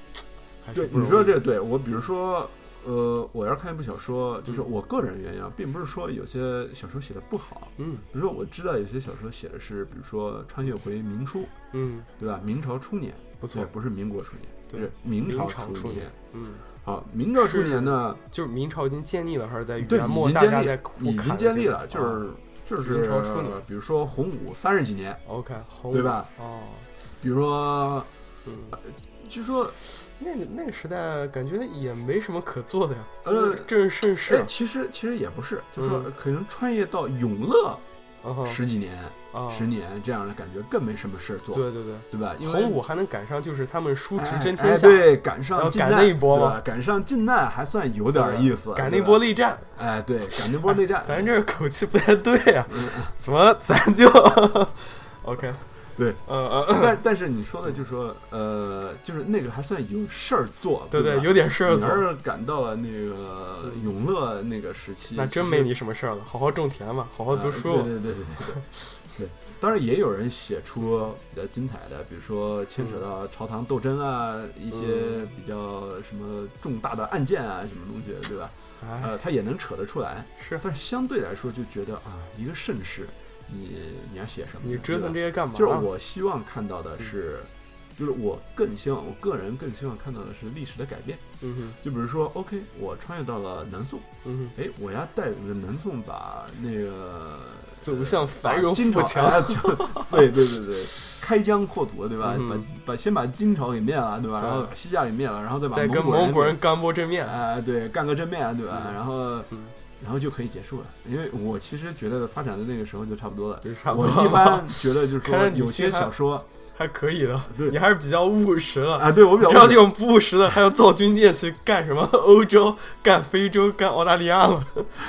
还是你说这对我，比如说。呃，我要是看一部小说，就是嗯我个人原因啊，并不是说有些小说写的不好，嗯比如说我知道有些小说写的是，比如说穿越回明初，嗯对吧？明朝初年，不错，，不是民国初年，对是明朝初年年。嗯，好，明朝初年呢，就是明朝已经建立了，还是在，元末已经建立大家在苦已经建立了，就是啊就是明朝初年比如说洪武三十几年，OK 对吧？哦，比如说，嗯，据说，那个那个时代感觉也没什么可做的呀，呃正盛世哎，其实其实也不是，就是说嗯可能穿越到永乐十几年、啊，十年这样的感觉，更没什么事儿做，对对对，对吧？因为洪武还能赶上就是他们叔侄哎争天下，哎对，赶上赶那一波对嘛吧赶上靖难还算有点意思，赶那波内战，哎，对，赶那波内战，咱这口气不太对啊、嗯怎么咱就 OK？对，呃呃，但但是你说的就是说，呃，就是那个还算有事儿做，对吧，对有点事儿做，你要是赶到了那个永乐那个时期，那真没你什么事儿了，好好种田吧，好好读书。啊对对对对对对。对。当然也有人写出比较精彩的，比如说牵扯到朝堂斗争啊，一些嗯比较什么重大的案件啊，什么东西，对吧？哎，呃，他也能扯得出来，是。但是相对来说就觉得啊，一个盛世，你你要写什么？你折腾这些干嘛？就是我希望看到的是，就是我更希望，我个人更希望看到的是历史的改变。嗯哼，就比如说，OK，我穿越到了南宋，嗯哼，哎，我要带着南宋把那个 走向繁荣金朝富强。对对对对，开疆扩土，对吧？嗯把把先把金朝给灭了，对吧？对然后把西夏给灭了，然后再把蒙古人干波正面。哎、对，干个正面，对吧？嗯然后嗯然后就可以结束了。因为我其实觉得发展的那个时候就差不多了。就差不我多一般觉得就是 说有些小说还可以的，对你还是比较务实的。啊，对我比较知道那种不务实的，还要造军舰去干什么 欧洲、干非洲、干澳大利亚了。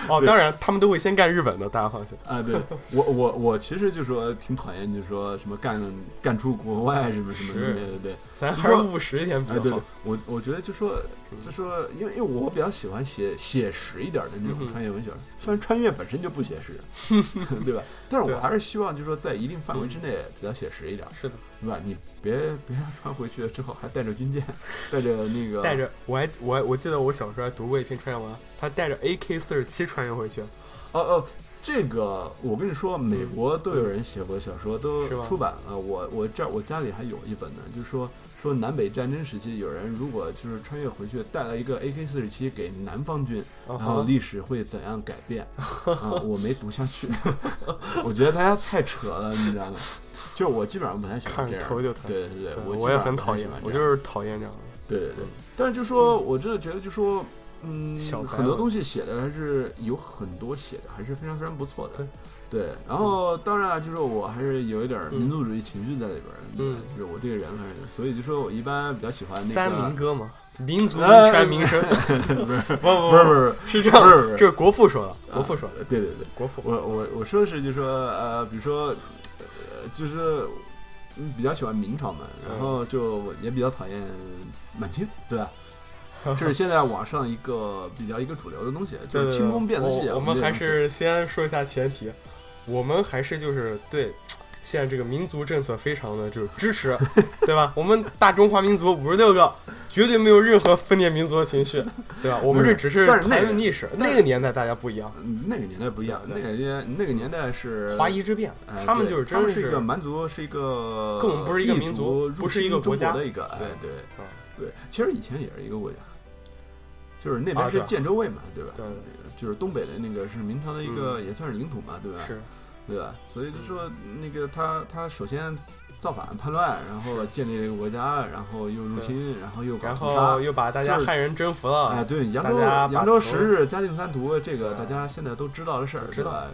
哦，当然他们都会先干日本的，大家放心。啊，对我我我其实就说挺讨厌，就是说什么干干出国外什么什么对对对。咱还是务实一点比较好。，我我觉得就说就说，因为因为我比较喜欢写写实一点的那种穿越文学，虽然穿越本身就不写实，对吧？但是我还是希望就是说在一定范围之内比较写实一点，是的，对吧？你别别穿回去之后还带着军舰，带着那个带着我还我还我记得我小时候还读过一篇穿越文，他带着 AK 四十七穿越回去。哦哦，这个我跟你说，美国都有人写过小说，都出版了。我我这儿我家里还有一本呢，就是说说南北战争时期，有人如果就是穿越回去，带了一个 AK 四十七给南方军，然然后历史会怎样改变？啊，我没读下去，我觉得大家太扯了，你知道吗？就是我基本上不太喜欢看这样，着头就疼。对对对，我我也很讨厌，我就是是讨厌这样。对对对。但是就说，我真的觉得就说。嗯小，很多东西写的还是有很多写的还是非常非常不错的。对，对。然后当然了，就是我还是有一点民族主义情绪在里边。嗯就是我这个人还是，所以就说我一般比较喜欢那个三民歌嘛，民族呃全民生。不是 不是不是是这样不是不是这是国父说的，国父说的，对对对。国父。我我我说的是，就是说，呃，比如说，呃，就是嗯比较喜欢明朝嘛，然后就也比较讨厌满清，对吧？这是现在网上一个比较一个主流的东西，就是清宫变子戏。我我们还是先说一下前提，我们还是就是对现在这个民族政策非常的就是支持，对吧？我们大中华民族五十六个，绝对没有任何分裂民族的情绪，对吧？我们这只是谈论历史，那个年代大家不一样，嗯那个年代不一样，那对个年那个年代是华夷之变，哎他们就是真的他们是一个蛮族，是一个跟我们不是一个民族不是一个国家的一个，哎对对啊对，其实以前也是一个国家，就是那边是建州卫嘛，对吧？对。对就是东北的那个是明朝的一个，嗯。也算是领土嘛，对吧？是。对吧？所以就说那个他他首先造反叛乱，然后建立了一个国家，然后又入侵，然后又搞然后。又把大家就是汉人征服了，哎，对，扬州扬州头十日，嘉定三屠，这个对。大家现在都知道的事儿，知道。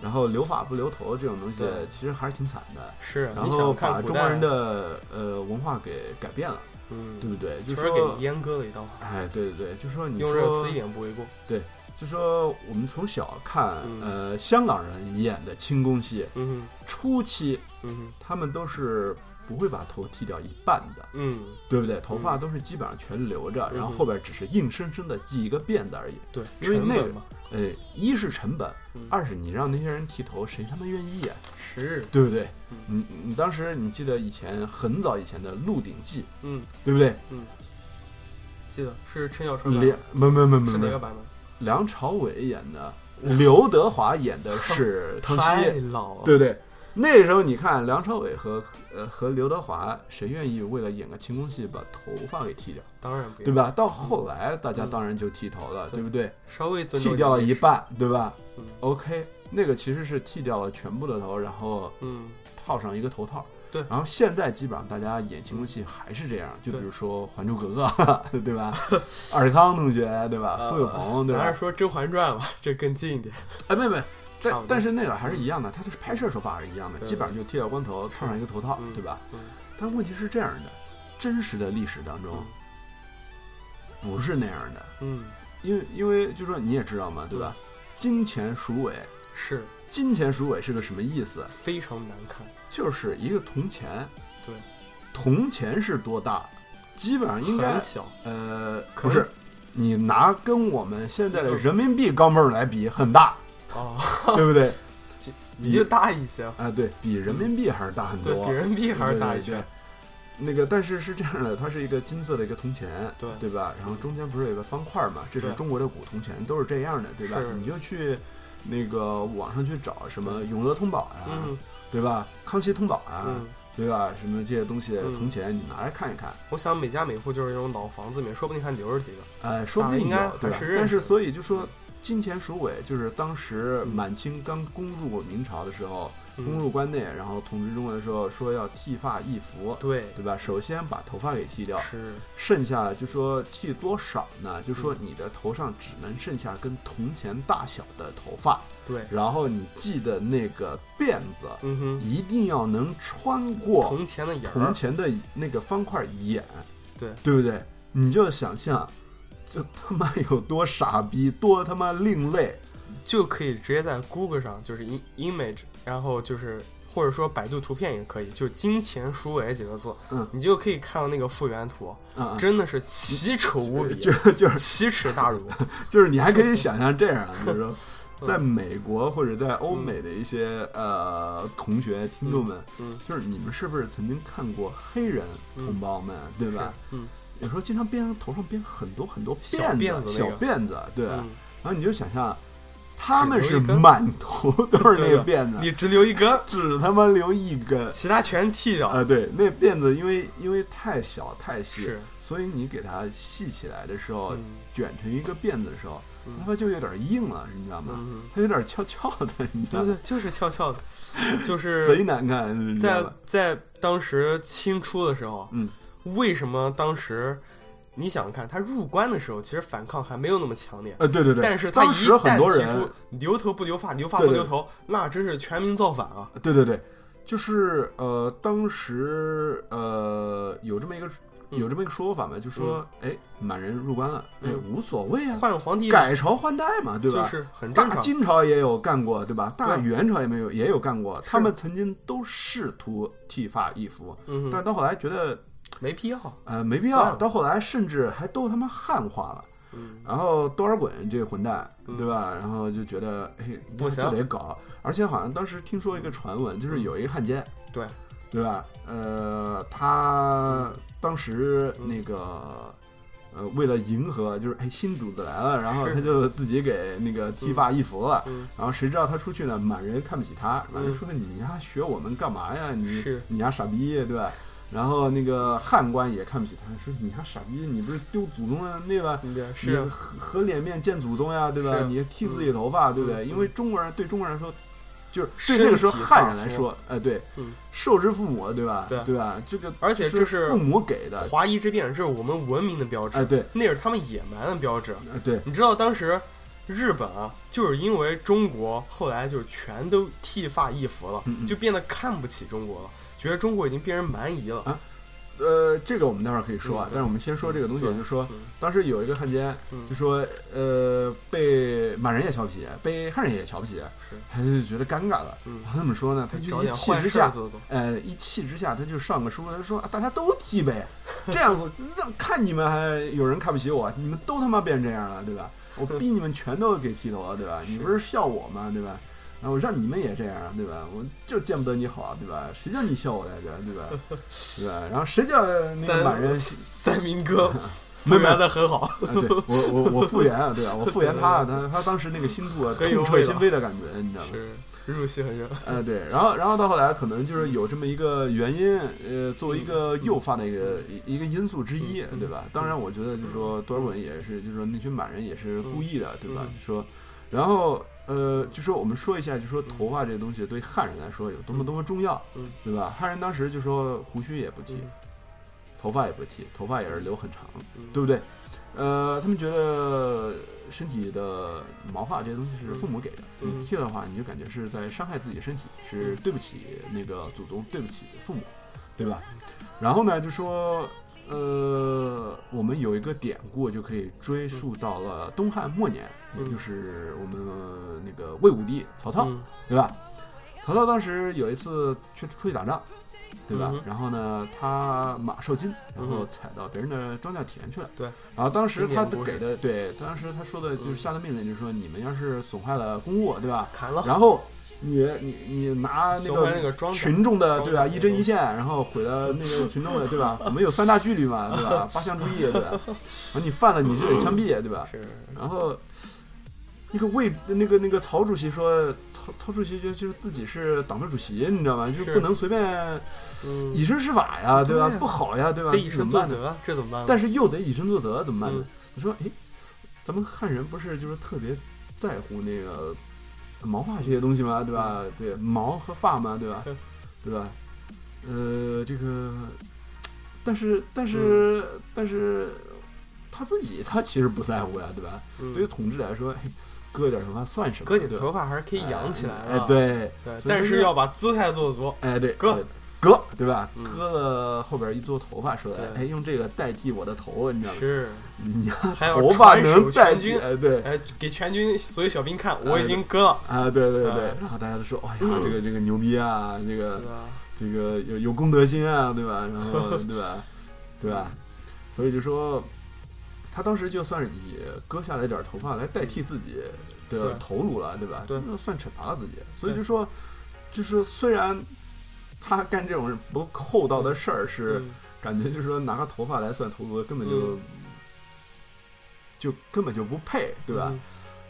然后留法不留头这种东西对，其实还是挺惨的。是然你后把中国人的呃文化给改变了，嗯，对不对？就确实说给阉割了一刀，哎，对对对，就说你用这个说词一点不为过，就说我们从小看嗯呃香港人演的清宫戏，嗯初期嗯他们都是不会把头剃掉一半的，嗯，对不对？头发都是基本上全留着，嗯然后后边只是硬生生的系一个辫子而已。对，因为那个嘛，呃，一是成本，嗯二是你让那些人剃头，谁他妈愿意啊、是，对不对？嗯你你当时你记得以前很早以前的《鹿鼎记》，嗯，对不对？嗯记得是陈小春版梁的，没没没没没是哪个，版本？梁朝伟演的，刘德华演的是 康太熙，老了，对不对？那时候你看梁朝伟和呃和刘德华，谁愿意为了演个清宫戏把头发给剃掉，当然不对？吧？到后来大家嗯当然就剃头了，对对不对？稍微剃掉了一半，对吧嗯？OK，那个其实是剃掉了全部的头，然后嗯，套上一个头套。对然后现在基本上大家演清宫戏还是这样，就比如说《还珠格格》，对吧？尔康同学，对吧？苏有朋，对吧咱还是？说《甄嬛传》吧，这更近一点，哎，没没，差但但是那个还是一样的，它的拍摄手法是一样的，基本上就剃掉光头，套上一个头套，嗯对吧？嗯但问题是这样的，真实的历史当中不是那样的，嗯，因为因为就说你也知道嘛，对吧？金钱鼠尾，是。金钱鼠尾是个什么意思？非常难看，就是一个铜钱，对，铜钱是多大？基本上应该呃可是，你拿跟我们现在的人民币钢镚儿来比很大，啊，对不对？比这大一些，啊，对比人民币还是大很对多，比人民币还是大一些那个，但是是这样的，它是一个金色的一个铜钱，对对吧？然后中间不是有个方块嘛？这是中国的古铜钱，都是这样的，对吧？你就去那个网上去找什么永乐通宝呀，嗯对吧？康熙通宝啊，嗯，对吧？什么这些东西嗯铜钱，你拿来看一看，我想每家每户就是那种老房子里面，说不定还留着几个，哎，说不定啊应该有，对吧还是？认识但是所以就说，金钱鼠尾就是当时满清刚攻入明朝的时候，攻嗯，入关内，然后统治中国的时候说要剃发易服，对，对吧？首先把头发给剃掉，是，剩下就说剃多少呢？就说你的头上只能剩下跟铜钱大小的头发，对，然后你系的那个辫子嗯哼，一定要能穿过铜钱的眼，铜钱的那个方块眼，对，对不对？你就想象，这他妈有多傻逼，多他妈另类。就可以直接在 Google 上就是 im image，然后就是或者说百度图片也可以，就“金钱鼠尾”几个字，嗯。你就可以看到那个复原图，啊、真的是奇丑无比，就就是。奇耻大辱。就是你还可以想象这样啊，就是说，在美国或者在欧美的一些、呃同学听众们，嗯。就是你们是不是曾经看过黑人同胞们，对吧？嗯有时候经常编头上编很多很多小辫辫子那个小辫子，对？嗯，然后你就想象，他们是满头都是那个辫子，你只留一根，只他妈留一根。其他全剃掉。啊，对，那辫子因为因为太小太细，是，所以你给它系起来的时候，嗯卷成一个辫子的时候，嗯它就有点硬了，你知道吗？嗯，它有点翘翘的，你知道吗？对对，就是翘翘的，就是 贼难看，在？在当时清初的时候，嗯，为什么当时你想看他入关的时候，其实反抗还没有那么强烈。呃，对对对，但是他一当时很旦多人，提出留头不留发，留发不留头，那真是全民造反啊！对对对，就是呃，当时呃有这么一个有这么一个说法嘛，就说哎，满人入关了，哎，嗯无所谓啊，换皇帝改朝换代嘛，对吧？就是很正常大常。金朝也有干过，对吧？大元朝也没有也有干过，他们曾经都试图剃发易服，但到后来觉得没必要。呃没必要，到后来甚至还都他妈汉化了。嗯，然后多尔衮这个混蛋，嗯对吧？然后就觉得哎，那不行就得搞，而且好像当时听说一个传闻，就是有一个汉奸，对，对吧？呃，他当时嗯那个。呃，为了迎合，就是哎，新主子来了，然后他就自己给那个剃发易服了，嗯，然后谁知道他出去呢，满人看不起他，满人嗯说你丫学我们干嘛呀？你你丫傻逼，对吧？然后那个汉官也看不起他，说你还傻逼，你不是丢祖宗的对吧？你是合合脸面见祖宗呀，对吧？你剃自己头发，对不对？嗯因为中国人对中国人来说，就是对那个时候汉人来说，哎，对嗯，受之父母，对吧？对吧？这个而且这是父母给的，华夷之变，这是我们文明的标志，哎，对，那是他们野蛮的标志。哎对，你知道当时日本啊，就是因为中国后来就全都剃发易服了，就变得看不起中国了，觉得中国已经变成蛮夷了。啊呃，这个我们待会儿可以说啊嗯，但是我们先说这个东西，对就说嗯当时有一个汉奸，嗯就说呃被满人也瞧不起，被汉人也瞧不起，他就觉得尴尬了。嗯，他怎么说呢？他就一气之下。呃，一气之下，他就上个书，他说、啊、大家都剃呗，这样子让看你们还有人看不起我，你们都他妈变成这样了，对吧？我 逼你们全都给剃头了，对吧？你不是笑我吗？对吧？然后我让你们也这样，对吧？我就见不得你好，对吧？谁叫你笑我来着，对吧？对吧？然后谁叫那个满人三三民哥 复原的很好，啊，对我我我复原啊，对吧？我复原他，他他当时那个心 度啊，痛彻心扉的感觉，你知道吗？是入戏很深。呃，对，然后然后到后来可能就是有这么一个原因，呃，作为一个诱发的一个一一个因素之一，嗯对吧？当然，我觉得就是说多尔衮也是，就是说那群满人也是故意的，对吧嗯？说，然后呃，就说我们说一下，就说头发这个东西对汉人来说有多么多么重要嗯，对吧？汉人当时就说胡须也不剃，头发也不剃，头发也是留很长，嗯。对不对？呃，他们觉得身体的毛发这些东西是父母给的，嗯。你剃了的话，你就感觉是在伤害自己的身体，是对不起那个祖宗，对不起父母，对吧？然后呢，就说，呃，我们有一个典故就可以追溯到了东汉末年，嗯也就是我们那个魏武帝曹操，嗯对吧？曹操当时有一次去出去打仗，对吧？嗯然后呢，他马受惊，然后踩到别人的庄稼田去了。对。然后当时他给的对，当时他说的就是嗯下的命令，就是说你们要是损坏了公物，对吧？砍了，然后你你你拿那个个庄稼，群众的对吧，一针一线，然后毁了那个群众的对吧？我们有三大纪律嘛，对吧？八项注意，对吧？然后你犯了你就得枪毙，对吧？是然后那个魏那个那个曹主席说，曹曹主席就就是自己是党的主席，你知道吗？就是是不能随便嗯，以身试法呀，对吧？不好呀，对吧？得以身怎么办呢？作则，这怎么办？但是又得以身作则，怎么办呢嗯？你说，哎，咱们汉人不是就是特别在乎那个毛发这些东西嘛？对吧？对，毛和发嘛，对吧对？吧？呃，这个，但是但是、但是他自己他其实不在乎呀，对吧？嗯对于统治来说，嘿割点头发算什么？割点头发还是可以养起来哎，对，对，所以就是要把姿态做足。哎对，割对割，对吧？嗯割了后边一撮头发出来，对哎，用这个代替我的头，你知道吗？是，你呀，还有头发能代军哎，对。哎，给全军所有小兵看，我已经割了。啊，对对对，哎然后大家都说，哎呀，这个这个牛逼啊，这个啊，这个有有公德心啊，对吧？然后 对吧，对吧？所以就说，他当时就算是以割下来点头发来代替自己的头颅了，对吧？对那算惩罚了自己。所以就说，就是虽然他干这种不厚道的事儿，是嗯感觉就是说拿个头发来算头颅，根本就嗯就根本就不配，对吧？嗯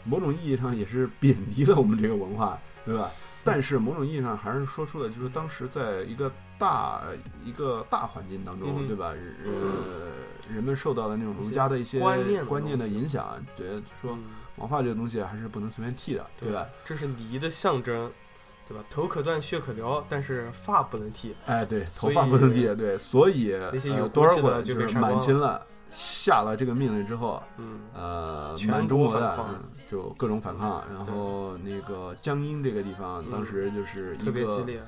某种意义上也是贬低了我们这个文化，对吧？但是某种意义上还是说出了，就是当时在一个大一个大环境当中，嗯对吧？呃，人们受到了那种儒家的一些观念的观念的影响，觉得说嗯毛发这个东西还是不能随便剃的，对吧？？这是礼仪的象征，对吧？头可断，血可流，但是发不能剃。哎，对，头发不能剃，对，所以那些有呃多少骨气的就是满清了。下了这个命令之后，嗯，呃，全满中国的就各种反抗，然后那个江阴这个地方，当时就是一个，特别激烈。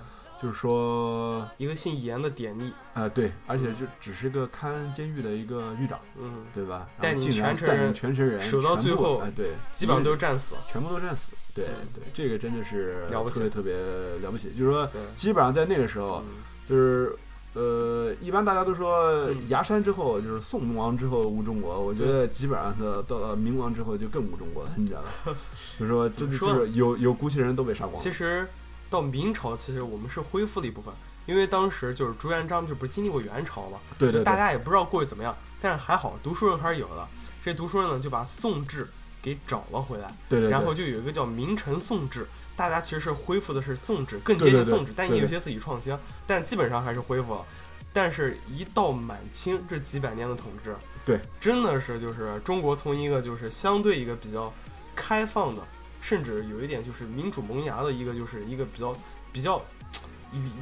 就是说，一个姓严的典吏，啊，对，而且就只是个看监狱的一个狱长，嗯，对吧？带领全城带领人全城人，守到最后哎，对，基本上都是是战死。全部都战死，对嗯对，这个真的是了不起。特别特别了不起，就是说，基本上在那个时候，嗯。就是呃，一般大家都说嗯。崖山之后就是宋亡之后无中国，我觉得基本上的到了明亡之后就更无中国了，你知道吗？就是说，真的就是有有骨气的人都被杀光了。其实到明朝，其实我们是恢复了一部分，因为当时就是朱元璋就不是经历过元朝嘛，对对对，就大家也不知道过去怎么样，但是还好读书人还是有的。这读书人呢就把宋制给找了回来，对对，对。然后就有一个叫明臣宋制，大家其实是恢复的是宋制，更接近宋制，但也有些自己创新，但基本上还是恢复了。但是，一到满清这几百年的统治，对，真的是就是中国从一个就是相对一个比较开放的，甚至有一点就是民主萌芽的一个，就是一个比较比较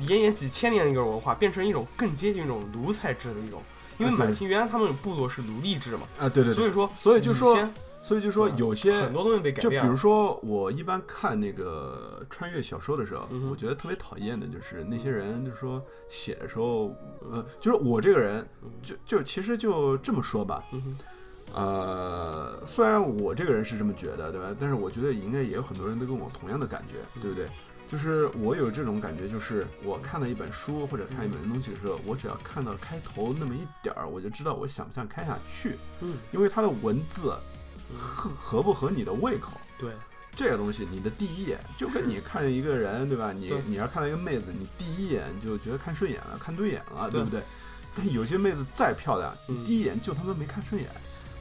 延延几千年的一个文化，变成一种更接近一种奴才制的一种。因为满清原来他们部落是奴隶制嘛，啊，对对对，所以说所以就说所以就说有些很多东西被改就比如。说，我一般看那个穿越小说的时候，嗯我觉得特别讨厌的就是那些人，就是说写的时候，呃，就是我这个人，就就其实就这么说吧，嗯呃，虽然我这个人是这么觉得，对吧？但是我觉得应该也有很多人都跟我同样的感觉，对不对？就是我有这种感觉，就是我看了一本书或者看一本东西的时候，我只要看到开头那么一点儿，我就知道我想不想看下去，嗯，因为它的文字合合不合你的胃口。对，这个东西，你的第一眼就跟你看一个人，对吧？你你要看到一个妹子，你第一眼就觉得看顺眼了，看对眼了，对对不对？但有些妹子再漂亮，嗯你第一眼就他妈没看顺眼，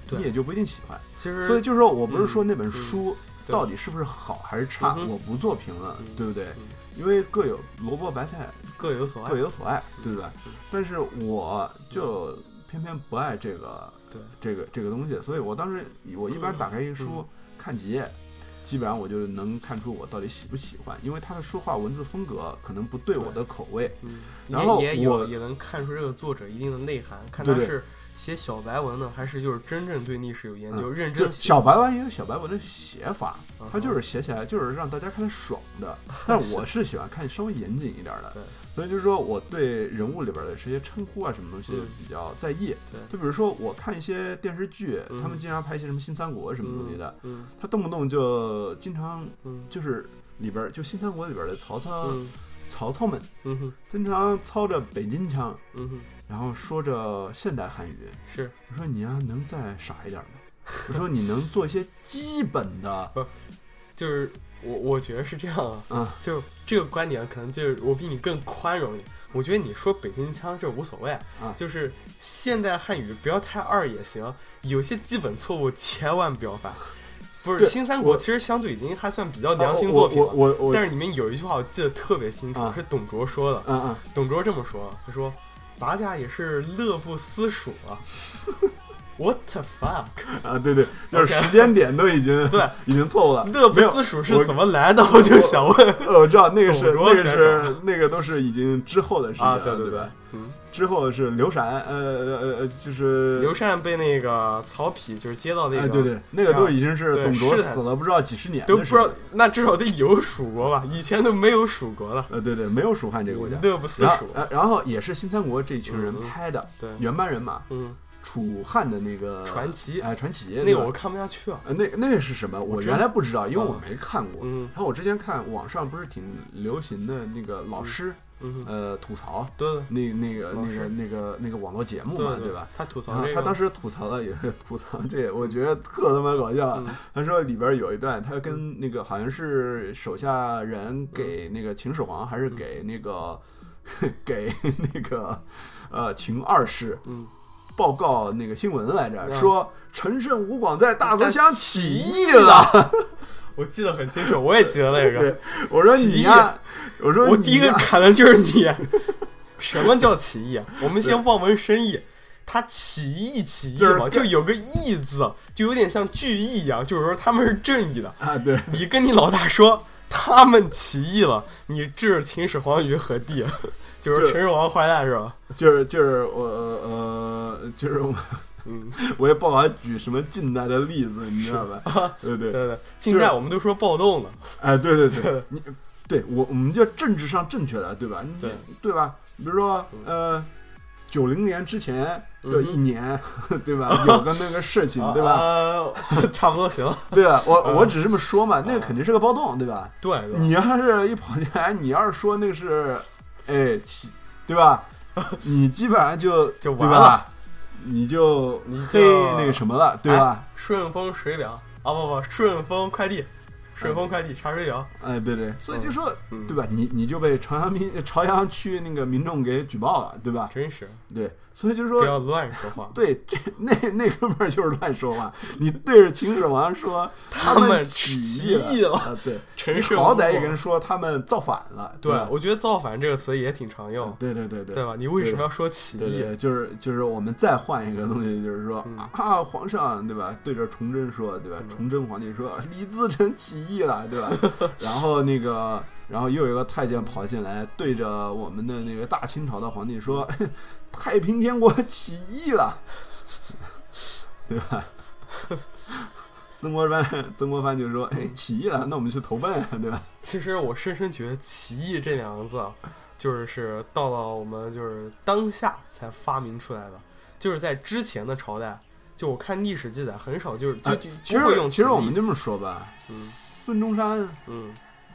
对你也就不一定喜欢。其实所以就是说我不是说嗯那本书到底是不是好还是差，嗯我不做评论，嗯对不对？嗯因为各有萝卜白菜各有所爱各。有所爱，对不对？但是我就偏偏不爱这个对，这个这个东西，所以我当时我一般打开一个书嗯看几页，基本上我就能看出我到底喜不喜欢，因为他的说话文字风格可能不对我的口味。嗯，然后也也有我也能看出这个作者一定的内涵，看他是写小白文呢，还是就是真正对历史有研究、认真写。小白文也有小白文的写法，他就是写起来就是让大家看着爽的，但我是喜欢看稍微严谨一点的对，所以就是说我对人物里边的这些称呼啊什么东西嗯比较在意。对，就比如说我看一些电视剧，嗯他们经常拍一些什么新三国什么东西的，嗯他动不动就经常嗯就是里边就新三国里边的曹操、嗯曹操们嗯哼经常操着北京腔，嗯哼，然后说着现代汉语。是我说你呀、能再傻一点吗？我说你能做一些基本的就是我我觉得是这样啊，啊，就这个观点可能就是我比你更宽容一点。我觉得你说北京腔这无所谓，啊就是现代汉语不要太二也行，有些基本错误千万不要犯。不是新三国其实相对已经还算比较良心作品我了，我我我但是里面有一句话我记得特别清楚，啊是董卓说的。嗯嗯，董卓这么说，他说：“咱家也是乐不思蜀啊。” What the fuck？啊，对对，就是时间点都已经 对已经错误了。乐不思蜀是怎么来的？我就想问呃，我知道那个是那个是那个都是已经之后的事情啊，了，对对对？，嗯，之后是刘禅，呃呃呃呃，就是刘禅被那个曹丕就是接到那个，哎，对对，那个都已经是董卓死了不知道几十年都不知道那至少得有蜀国吧？以前都没有蜀国了，呃，对对，没有蜀汉这个国家。乐不思蜀，然后也是新三国这一群人嗯拍的对，原班人马，嗯，楚汉的那个传奇。哎，传奇那个我看不下去啊，呃，那那个是什么？我原来不知道，因为啊我没看过。嗯。然后我之前看网上不是挺流行的那个老师，嗯，呃，吐槽对。对那那个那个那个那个网络节目嘛，对吧？？他吐槽他当时吐槽了，也 是吐槽这，我觉得特他妈搞笑。嗯。他说里边有一段，他跟那个好像是手下人给那个秦始皇，还是给那个 给那个呃秦二世嗯，报告那个新闻来着，嗯说陈胜吴广在大泽乡起义义了。我记得很清楚，我也记得那个，我说你呀，我说我第一个砍的就是你。什么叫起义啊？我们先望文生义。他起义起义就是嘛，就有个义字，就有点像聚义一样，就是说他们是正义的。啊，对，你跟你老大说他们起义了，你置秦始皇于何地？就是就是陈始皇坏蛋是吧？就是就是我呃就是我嗯，我也不好举什么近代的例子，你知道吧？对对对对，近代我们都说暴动了，哎，对对对对，你对我我们就政治上正确了，对吧？你对对吧？比如说呃，九零年之前的一年，对吧？有个那个事情，对吧？啊，差不多行。对吧？我嗯我只是这么说嘛，那个肯定是个暴动，对吧？对，对你要是一跑进来，你要是说那个是，哎，起对吧？你基本上就就完了？你就你就黑那个什么了，对吧？顺丰水表啊，不不，顺丰快递，顺丰快递查水表，哎，对对，所以就说，嗯对吧？你你就被朝阳民朝阳区那个民众给举报了，对吧？真是对，所以就不说，要乱说话。对这那那哥们儿就是乱说话。你对着秦始皇说他们起起义了啊，对，陈胜你好歹也跟人说他们造反了，对吧，我觉得“造反”这个词也挺常用，对对对对对吧？你为什么要说起义？对对，就是就是我们再换一个东西，就是说、嗯啊，皇上对吧？对着崇祯说，对吧？嗯崇祯皇帝说李自成起义了，对吧？然后那个，然后又有一个太监跑进来，对着我们的那个大清朝的皇帝说，太平天国起义了，对吧？曾国藩，曾国藩就说：“哎，起义了，那我们去投奔，对吧其实我深深觉得“起义”这两个字啊，就是是到了我们就是当下才发明出来的，就是在之前的朝代，就我看历史记载很少，就是就哎就其实其实我们这么说吧，嗯孙中山嗯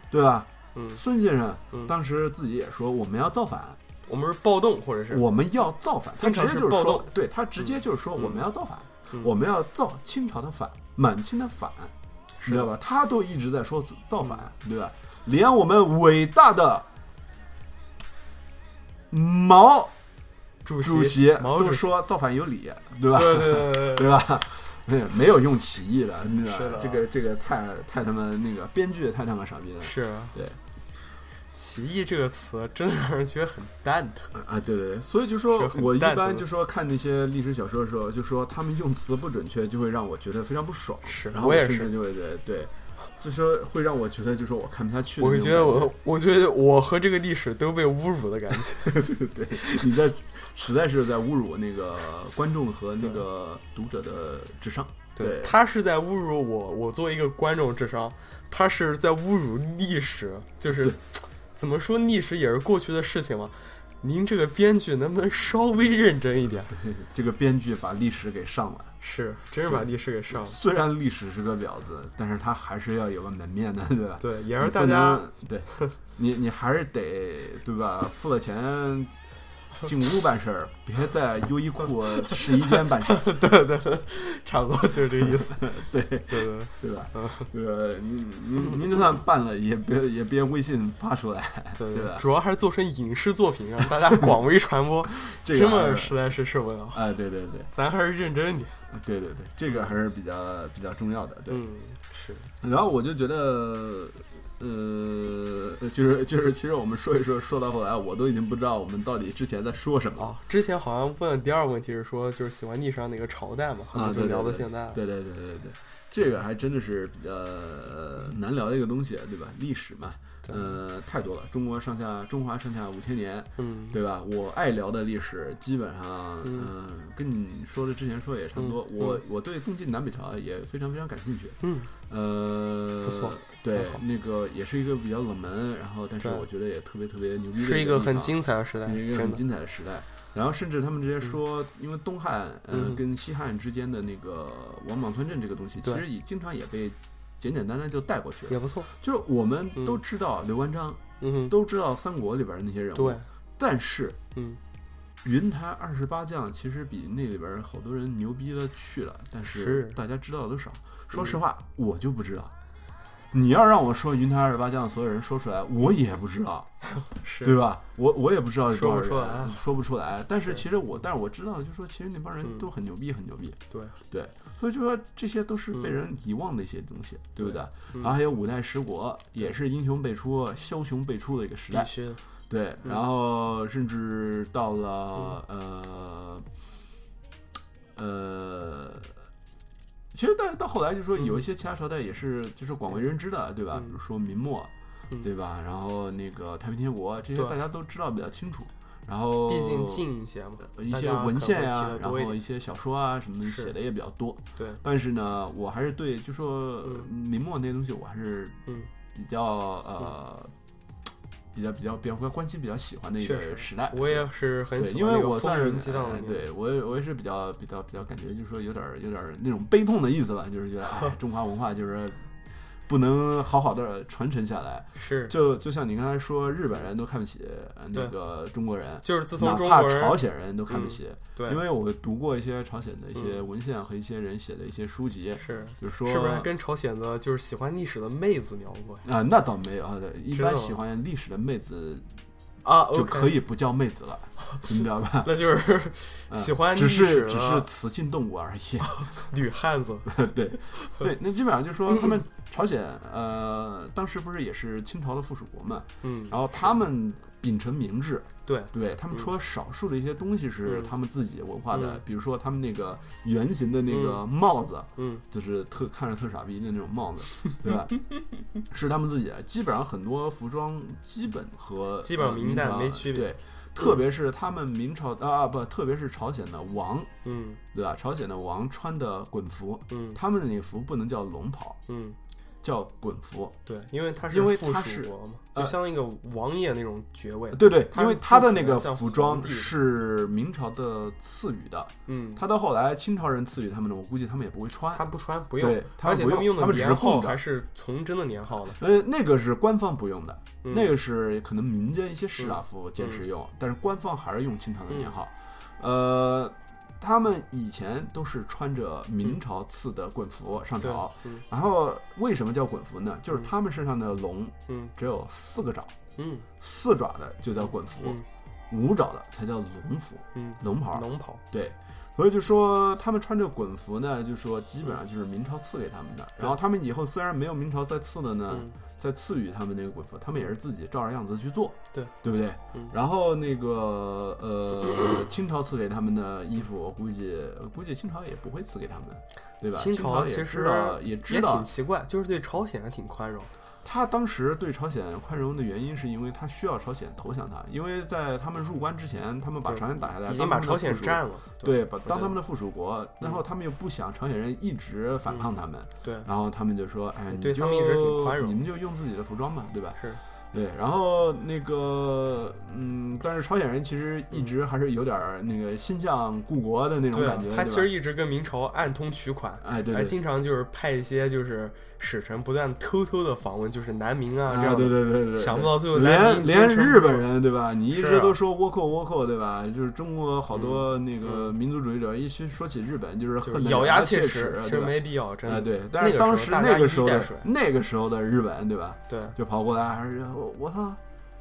对吧？嗯，孙先生嗯。当时自己也说我们要造反，我们是暴动或者是我们要造反，他直接就是说对他直接就是说嗯。我们要造反，嗯。我们要造清朝的反，满清的反，你知道吧？他都一直在说造反，对吧？连我们伟大的毛主主席都毛主席。说造反有理，对吧？对对对对。对，对吧？没有没有用起义的，对吧？是的？这个这个太太他妈那个编剧太他妈傻逼了。是对起义这个词真的让人觉得很蛋疼。啊，对对对，所以就说我一般就说看那些历史小说的时候，就说他们用词不准确，就会让我觉得非常不爽。是然后我也是甚至就会觉得对，就说会让我觉得就说我看不下去我会觉得我，我觉得我和这个历史都被侮辱的感觉。对对，你在实在是在侮辱那个观众和那个读者的智商。对他是在侮辱我，我作为一个观众智商，他是在侮辱历史，就是对怎么说，历史也是过去的事情嘛。您这个编剧能不能稍微认真一点？对，这个编剧把历史给上了。是，真是把历史给上了。虽然历史是个婊子，但是他还是要有个门面的，对吧？对，也是大家能对，你你还是得对吧？付了钱进屋办事儿，别在优衣库试衣间办事儿，对对对，差不多就是这个意思。对对对对，吧？这个您您您就算办了，也别也别微信发出来，对对吧？主要还是做成影视作品，让大家广为传播，这个实在是受不了。哎，对对对咱还是认真点。对对对，这个还是比较比较重要的。对，嗯，是，然后我就觉得，呃，呃就是就是，其实我们说一说，说到后来，我都已经不知道我们到底之前在说什么。哦，之前好像问的第二个问题是说，就是喜欢历史上哪个朝代嘛，后啊，面就聊到现在了。对对对对对，这个还真的是比较呃难聊的一个东西，对吧？历史嘛，对呃，太多了。中国上下，中华上下五千年，嗯，对吧？我爱聊的历史，基本上，嗯嗯、跟你说的之前说的也差不多。嗯我我对东晋南北朝也非常非常感兴趣。嗯，呃，不错对，那个也是一个比较冷门，然后但是我觉得也特别特别牛逼的是一个很精彩的时代，是一个很。精彩的时代。然后甚至他们直接说，因为东汉呃嗯。跟西汉之间的那个王莽村镇这个东西，其实也经常也被简简单单就带过去了。也不错，就是我们嗯。都知道刘关张，嗯，都知道三国里边的那些人物，对，但是嗯，云台二十八将其实比那里边好多人牛逼的去了，但是大家知道的都少。说实话，我就不知道。你要让我说云台二十八将所有人说出来，我也不知道，对吧？我我也不知道有多少说不出来。人，说不出来。但是是其实我，但是我知道，就说其实那帮人嗯都很牛逼，很牛逼。对，对，所以就说这些都是被嗯人遗忘的一些东西，对不对？嗯。然后还有五代十国，也是英雄辈出、枭雄辈出的一个时代。对，嗯。然后甚至到了呃呃，其实但是到后来就说有一些其他朝代也是就是广为人知的，对吧？嗯比如说明末，嗯对吧？然后那个太平天国这些大家都知道比较清楚。然后毕竟近一些嘛，一些文献呀、可能会提得然后一些小说啊什么写的也比较多。对，但是呢，我还是对就说嗯明末那些东西，我还是嗯，比较呃。比较比较比较关心、比较喜欢的一个时代，我也是很喜欢那个为我算是对我也我也是比较比较比较感觉，就是说有点儿有点儿那种悲痛的意思吧，就是觉得哎，中华文化就是不能好好的传承下来。是，就就像你刚才说，日本人都看不起呃那个中国人，就是自哪怕从中国人朝鲜人都看不起，对，因为我读过一些朝鲜的一些文献和一些人写的一些书籍，是。就是说是不是跟朝鲜的就是喜欢历史的妹子聊过呀？啊，那倒没有，对一般喜欢历史的妹子啊，就可以不叫妹子了，你知道吧？那就是嗯喜欢只是只是雌性动物而已。女汉子，对对，那基本上就说他们朝鲜呃，当时不是也是清朝的附属国嘛，嗯，然后他们秉承明制，对，对他们除了少数的一些东西是嗯。他们自己文化的嗯，比如说他们那个圆形的那个帽子，嗯，就是特看着特傻逼的那种帽子，对吧？是他们自己，基本上很多服装基本和基本上明代没区别对，特别是他们明朝啊啊不，特别是朝鲜的王，嗯。对吧？朝鲜的王穿的滚服，嗯。他们的那个服不能叫龙袍，嗯，叫滚服。对，因为他是因为附他是就相当于一个王爷那种爵位，对对，因为他的那个服装是明朝的赐予的，嗯，他到后来清朝人赐予他们的，我估计他们也不会穿。他不穿不用而且他们用他们只是的年号供着还是崇祯的年号的，呃，那个是官方不用的，嗯那个是可能民间一些士大夫见识嗯用，但是官方还是用清朝的年号。呃，他们以前都是穿着明朝赐的滚服上朝，，嗯。然后为什么叫滚服呢？就是嗯他们身上的龙嗯。只有四个爪，嗯。四爪的就叫滚服，嗯。五爪的才叫龙服，嗯，龙袍。龙袍，对，所以就说他们穿着滚服呢，就说基本上就是明朝赐给他们的。然后他们以后虽然没有明朝再赐的呢，嗯再赐予他们那个鬼服，他们也是自己照着样子去做，对对不对？嗯然后那个呃，清朝赐给他们的衣服，我估计估计清朝也不会赐给他们，对吧？清朝其实知道也知也道挺奇怪，就是对朝鲜还挺宽容，他当时对朝鲜宽容的原因，是因为他需要朝鲜投降他，因为在他们入关之前，他们把朝鲜打下来，已经把朝鲜占了。对，把当他们的附属国，然后他们又不想朝鲜人一直反抗他们，对。然后他们就说：“哎，你就对他们一直挺宽容。你们就用自己的服装嘛，对吧？是，？”对，然后那个，嗯，但是朝鲜人其实一直还是有点儿那个心向故国的那种感觉，，他其实一直跟明朝暗通取款，哎，对还对，经常就是派一些就是使臣不断偷偷的访问，就是南明啊这啊，样的，对对对对，想不到最后连连日本人对吧？你一直都说倭寇倭寇对吧？就是中国好多那个嗯民族主义者一说说起日本就是就是咬牙切齿，其实没必要，真的。啊。对，但是当时那个时候的那个时候的日本，对吧？对，就跑过来，还是我我操，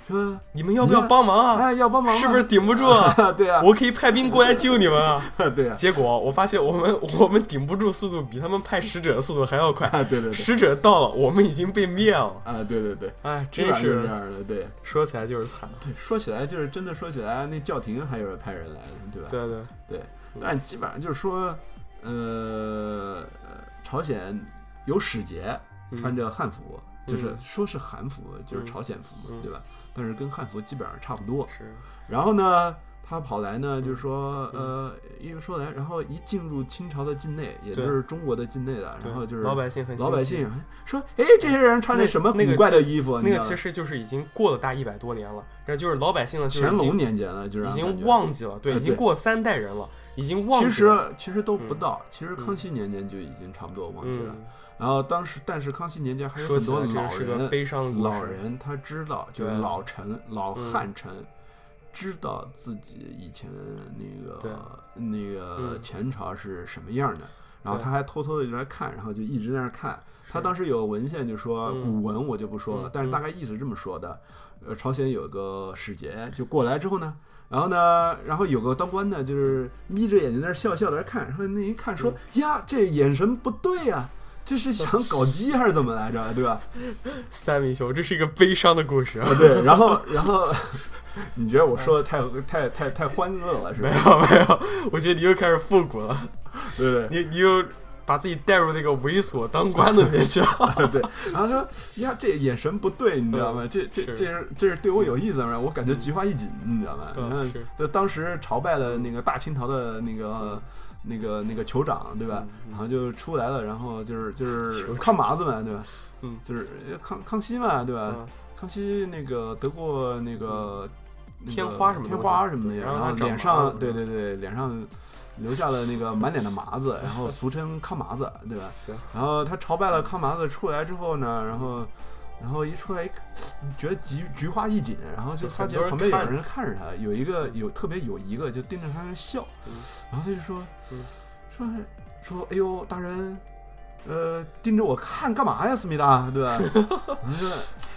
说你们要不要帮忙啊？哎要帮忙，是不是顶不住啊？对啊，我可以派兵过来救你们啊！对啊，结果我发现我们我们顶不住速度，比他们派使者的速度还要快。啊 对对对，使者到了，我们已经被灭了。啊对对对，哎，真是是这样的，对说起来就是惨。对，说起来就是真的说起来，那教廷还有人派人来的，对吧？对对，对，但基本上就是说，呃，朝鲜有使节嗯穿着汉服，就是嗯说是韩服，就是嗯朝鲜服嘛，嗯对吧？但是跟汉服基本上差不多。是然后呢，他跑来呢，就是说，嗯呃，一说来，然后一进入清朝的境内，也就是中国的境内了，然后就是老百姓很老百姓说，哎，这些人穿的那什么那个古怪的衣服？那个其实就是已经过了大一百多年了，这就是老百姓的，乾隆年间了，就是已经忘记了，对，已经过三代人了，已经忘记其。实其实都不嗯到，其实嗯康熙年间就已经差不多忘记了。嗯，然后当时，但是康熙年间还有很多老人。老人他知道，就是老臣、老嗯汉臣，知道自己以前那个那个嗯前朝是什么样的，然后他还偷偷的就来看，然后就一直在那儿看。他当时时有文献就说，嗯。古文我就不说了，嗯但是大概意思是这么说的：，呃，朝鲜有个使节就过来之后呢。然后呢，然后有个当官的，就是眯着眼睛在那儿笑笑在那儿看，然后那一看说：“嗯。呀，这眼神不对呀、这是想搞基还是怎么来着，对吧？三明兄，这是一个悲伤的故事。啊，对，然后然后，你觉得我说的太太太太欢乐了，是吧没？有没有，我觉得你又开始复古了，对对你你又把自己带入那个猥琐当官的里面去了。对，然后说呀，这眼神不对，你知道吗？这这这是这是对我有意思吗？我感觉菊花一紧，你知道吗？嗯然后是就当时朝拜了那个大清朝的那个那个那个酋长，对吧？嗯然后就出来了，然后就是就是康麻子嘛，对吧？嗯就是康康熙嘛，对吧？嗯康熙那个得过那个、那个天花什么天花什么的，然然后脸上对对对，脸上留下了那个满脸的麻子，然后俗称康麻子，对吧？然后他朝拜了康麻子出来之后呢，然后然后一出来一看，觉得菊菊花一紧，然后就就发很多人现旁边有人看着他，有一个有特别有一个就盯着他那笑，嗯然后他就说嗯说说哎呦大人。呃，盯着我看干嘛呀，思密达，对吧？我说，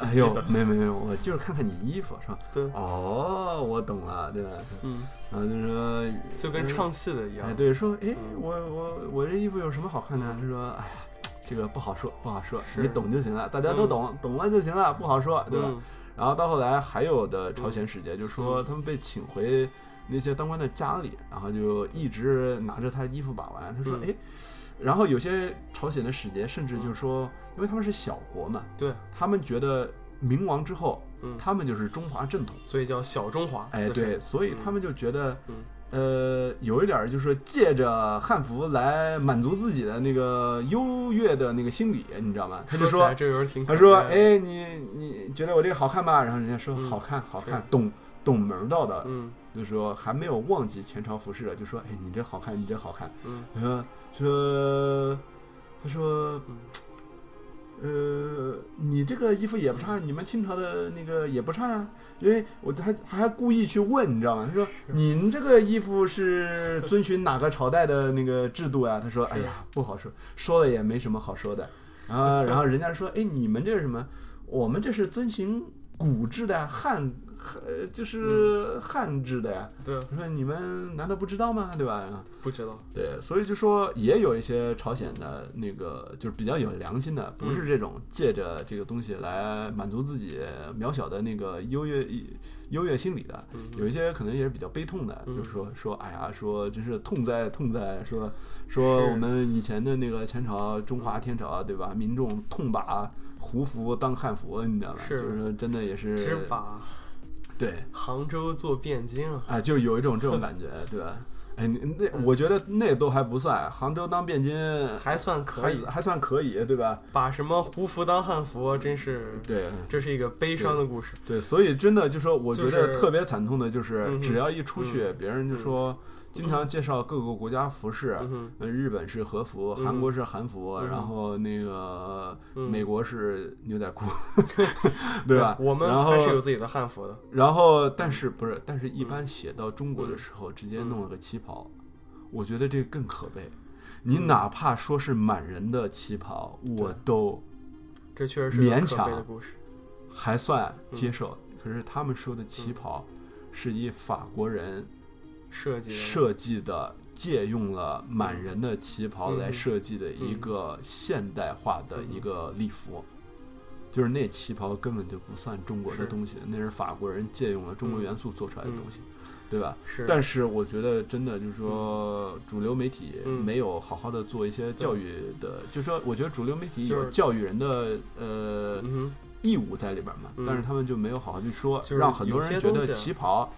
哎呦，没没没，我就是看看你衣服，是吧？对，哦，我懂了，对吧？嗯，然后就说，就跟唱戏的一样哎，。对，说，哎，嗯我我我这衣服有什么好看的？他说，哎呀，这个不好说，不好说，你懂就行了，大家都懂，懂了就行了，不好说，对吧？嗯然后到后来还有的朝鲜使节就说嗯他们被请回那些当官的家里，然后就一直拿着他衣服把玩。他说，嗯哎，然后有些朝鲜的使节甚至就说，因为他们是小国嘛，对，他们觉得明亡之后，嗯，他们就是中华正统。所以叫小中华。哎，对，所以他们就觉得，嗯呃，有一点儿就是借着汉服来满足自己的那个优越的那个心理，你知道吗？他就说他说，哎，你你觉得我这个好看吗？然后人家说嗯好看，好看，懂懂门道的，嗯就说还没有忘记前朝服饰的，就说，哎，你这好看，你这好看。嗯然后说，他说嗯。呃，你这个衣服也不差，你们清朝的那个也不差啊、因为我还还故意去问，你知道吗？他说您这个衣服是遵循哪个朝代的那个制度啊？他说，哎呀，不好说，说了也没什么好说的。然后，然后人家说，哎，你们这是什么？我们这是遵循古制的，汉，呃，就是汉制的呀。对，他说你们难道不知道吗？对吧？不知道，对，所以就说也有一些朝鲜的那个就是比较有良心的，不是这种借着这个东西来满足自己渺小的那个优越优越心理的，嗯有一些可能也是比较悲痛的，嗯就是说说哎呀，说真是痛哉痛哉，说说我们以前的那个前朝中华天朝对吧？民众痛把胡服当汉服，你知道吧？是就是真的也是对。杭州做汴京啊，啊，就有一种这种感觉，对吧？哎，你那我觉得那都还不算，杭州当汴京还算可以，还还算可以，对吧？把什么胡服当汉服，真是，对这是一个悲伤的故事。对，所以真的就说，我觉得特别惨痛的就是，只要一出去，嗯别人就说，经常介绍各个国家服饰。嗯日本是和服，嗯韩国是韩服，嗯然后那个嗯美国是牛仔裤，对吧？我们还是有自己的汉服的。然后，但是不是？但是一般嗯写到中国的时候，直接弄了个旗袍，嗯我觉得这个更可悲。你哪怕说是满人的旗袍，我都这确实是勉强故事。还算接受。可是他们说的旗袍是以法国人设计的设计的，借用了满人的旗袍来嗯设计的一个现代化的一个礼服。就是那旗袍根本就不算中国的东西，那是法国人借用了中国嗯元素做出来的东西，对吧？是，但是我觉得真的就是说，主流媒体嗯。没有好好的做一些教育的，就是说，我觉得主流媒体有就是教育人的呃嗯义务在里边嘛，嗯但是他们就没有好好去说，就是让很多有人觉得旗袍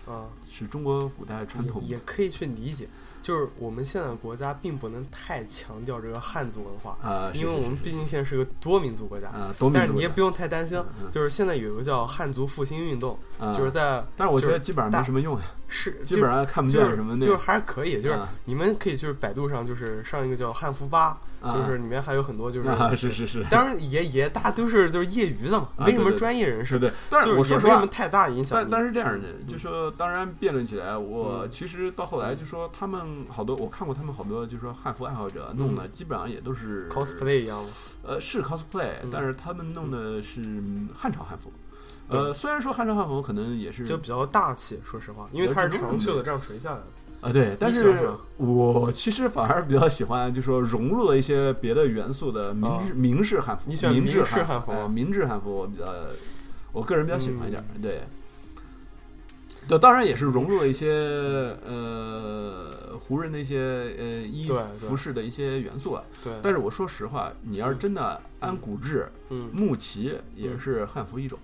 是中国古代传统也也可以去理解，就是我们现在国家并不能太强调这个汉族文化，啊，因为我们毕竟现在是个多民族国家。但是你也不用太担心就是现在有一个叫汉族复兴运动，啊就是在但是我觉得基本上没什么用，是基本上看不见什么就是还是可以，就是啊你们可以就是百度上就是上一个叫汉服吧，啊就是里面还有很多就是啊是是是，当然也也大家都是就是业余的嘛，啊没什么专业人士，是对，但是我说实话没什么。太大影响但。但是这样的，嗯。就说当然辩论起来，我嗯。其实到后来就说他们好多，我看过他们好多，就说汉服爱好者弄的，基本上也都是 cosplay 一样嘛，呃，是 cosplay，、嗯。但是他们弄的是汉朝汉服。呃，虽然说汉朝汉服可能也是就比较大气，说实话，因为它是长袖的这样垂下来的。啊，对，但是我其实反而比较喜欢，就说融入了一些别的元素的明啊制、明式汉服。你喜欢明制汉汉服明制汉服我比较，我个人比较喜欢一点。嗯对，就，当然也是融入了一些呃胡人的一些呃衣服饰的一些元素了。对，但是我说实话，你要是真的按古制，嗯，木旗也是汉服一种。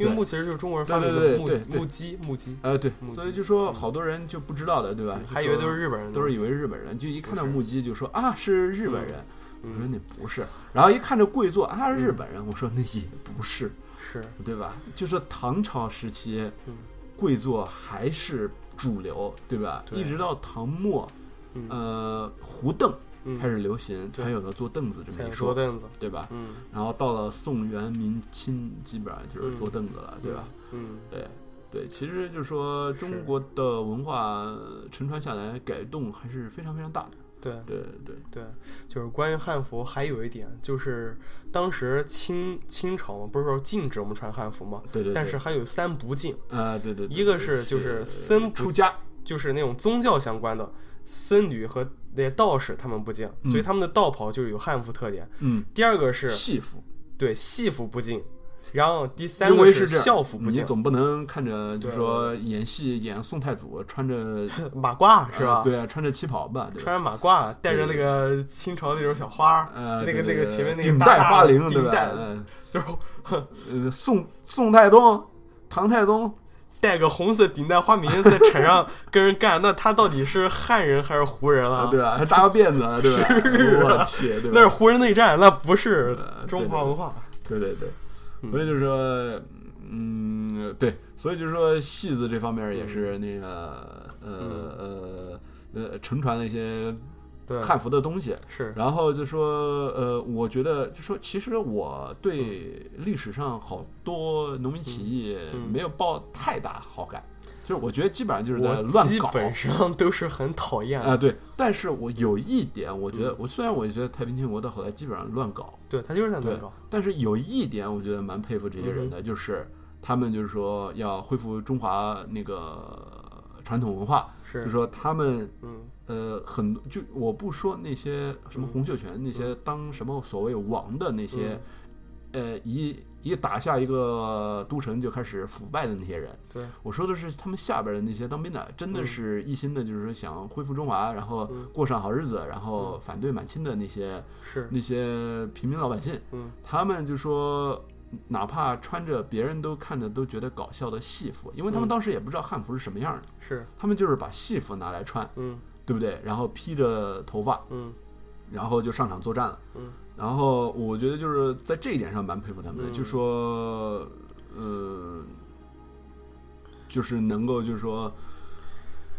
因为木其实就是中国人发明的木木屐木屐，呃，对，木所以就说好多人就不知道的，对吧？还以为都是日本人都是以为日本人，就一看到木屐就说啊是日本人，我说嗯，那不是，然后一看这跪坐啊日本人，我说那也不是，是，对吧？就是唐朝时期嗯。跪坐还是主流，对吧？一直到唐末，嗯。呃，胡凳嗯，开始流行，对才有了坐凳子这么一说，坐凳子，对吧？嗯，然后到了宋元明清，基本上就是坐凳子了，对吧？？嗯，对对，其实就是说中国的文化承传下来改动还是非常非常大的。对。对对，对，就是关于汉服，还有一点就是当时清清朝嘛，不是说禁止我们穿汉服嘛，对对对，但是还有三不禁，啊，对对，对一个是就是僧不出家，就是那种宗教相关的僧侣和那些道士他们不禁，所以嗯他们的道袍就是有汉服特点。嗯，第二个是戏服，对戏服不禁，然后第三因个是校服不禁，你总不能看着就是说演戏演宋太祖穿着 马褂是吧？呃对啊，穿着旗袍吧，对？穿着马褂，带着那个清朝那种小花儿，呃，那个那个前面那个顶戴花翎，对吧？嗯就是 呃，宋宋太宗、唐太宗，带个红色顶戴花翎在场上跟人干，那他到底是汉人还是胡人啊？对吧？还扎个辫子，对吧？啊我去，对吧？那是胡人内战，那不是呃中华文化。对对对，嗯所以就是说，嗯，对，所以就是说戏子这方面也是嗯那个呃呃呃承传了一些对，汉服的东西，是。然后就说呃，我觉得就说其实我对历史上好多农民起义没有抱太大好感，就是我觉得基本上就是在乱搞。基本上都是很讨厌。啊、对，但是我有一点，我觉得嗯，我虽然我觉得太平天国到后来基本上乱搞，对他就是在乱搞。但是有一点，我觉得蛮佩服这些人嗯的，就是他们就是说要恢复中华那个传统文化，是，就说他们嗯呃很就我不说那些什么洪秀全那些当什么所谓王的那些，呃一一打下一个都城就开始腐败的那些人，对，我说的是他们下边的那些当兵的，真的嗯是一心的，就是说想恢复中华，然后嗯。过上好日子，然后反对满清的那些是，那些平民老百姓。嗯。他们就说，哪怕穿着别人都看着都觉得搞笑的戏服，因为他们嗯。当时也不知道汉服是什么样的，是，他们就是把戏服拿来穿，嗯对不对？然后披着头发，嗯然后就上场作战了。嗯然后我觉得就是在这一点上蛮佩服他们的，嗯就说，呃，就是能够就是说。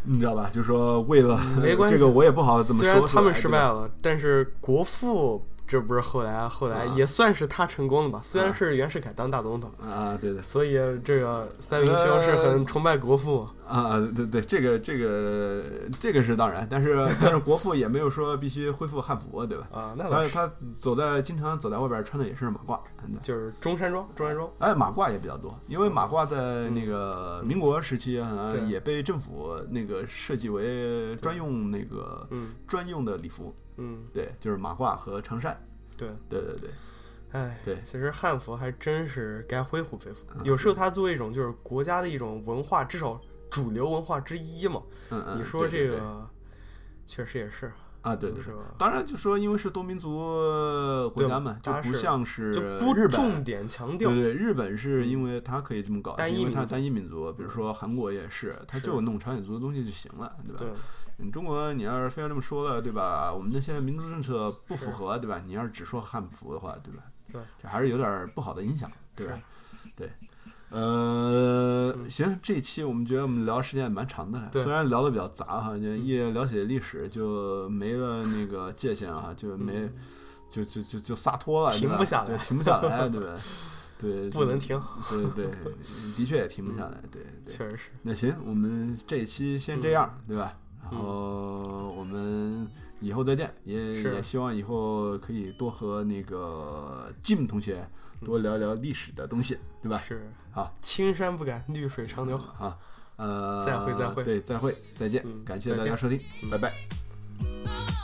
你知道吧？就是说，为了没关 系这个，我也不好怎么说。虽然他们失败了，但是国父这不是后来后来啊也算是他成功了吧？虽然啊是袁世凯当大总统，啊，对的所以这个三明兄是很崇拜国父嘛。啊，对对，这个这个这个是当然，但是 但是国父也没有说必须恢复汉服，对吧？啊，那，他他走在经常走在外边穿的也是马褂，嗯就是中山装，中山装。哎，马褂也比较多，因为马褂在那个民国时期啊，对也被政府那个设计为专用那个嗯。专用的礼服，嗯，对，就是马褂和长衫，对。对对对，哎，对。其实汉服还真是该恢复恢复。嗯有时候它作为一种就是国家的一种文化，至少主流文化之一嘛。嗯嗯，你说这个，确实也是，啊，对对对。是吧？当然，就说因为是多民族国家嘛，就不像是就不日重点强调对。对，日本是因为它可以这么搞，单一因为它民族单一民族，比如说韩国也是，它是就弄朝鲜族的东西就行了，对吧？对，你中国你要是非要这么说了，对吧？我们的现在民族政策不符合，对吧？你要是只说汉服的话，对吧？对，这还是有点不好的影响，对吧？对，呃，行，这一期我们觉得我们聊时间也蛮长的了，虽然聊的比较杂哈，就一聊起历史就没了那个界限啊，就没就就就就洒脱了，停不下来就停不下来，对吧？对，不能停，对对，的确也停不下来，对对。确实是。那行，我们这一期先这样，对吧？然嗯后我们以后再见，也也希望以后可以多和那个 Jim 同学多聊聊历史的东西，对吧？是啊，青山不改，绿水长流。啊，呃，再会再会对，再会，再见，嗯感谢大家收听，嗯拜拜。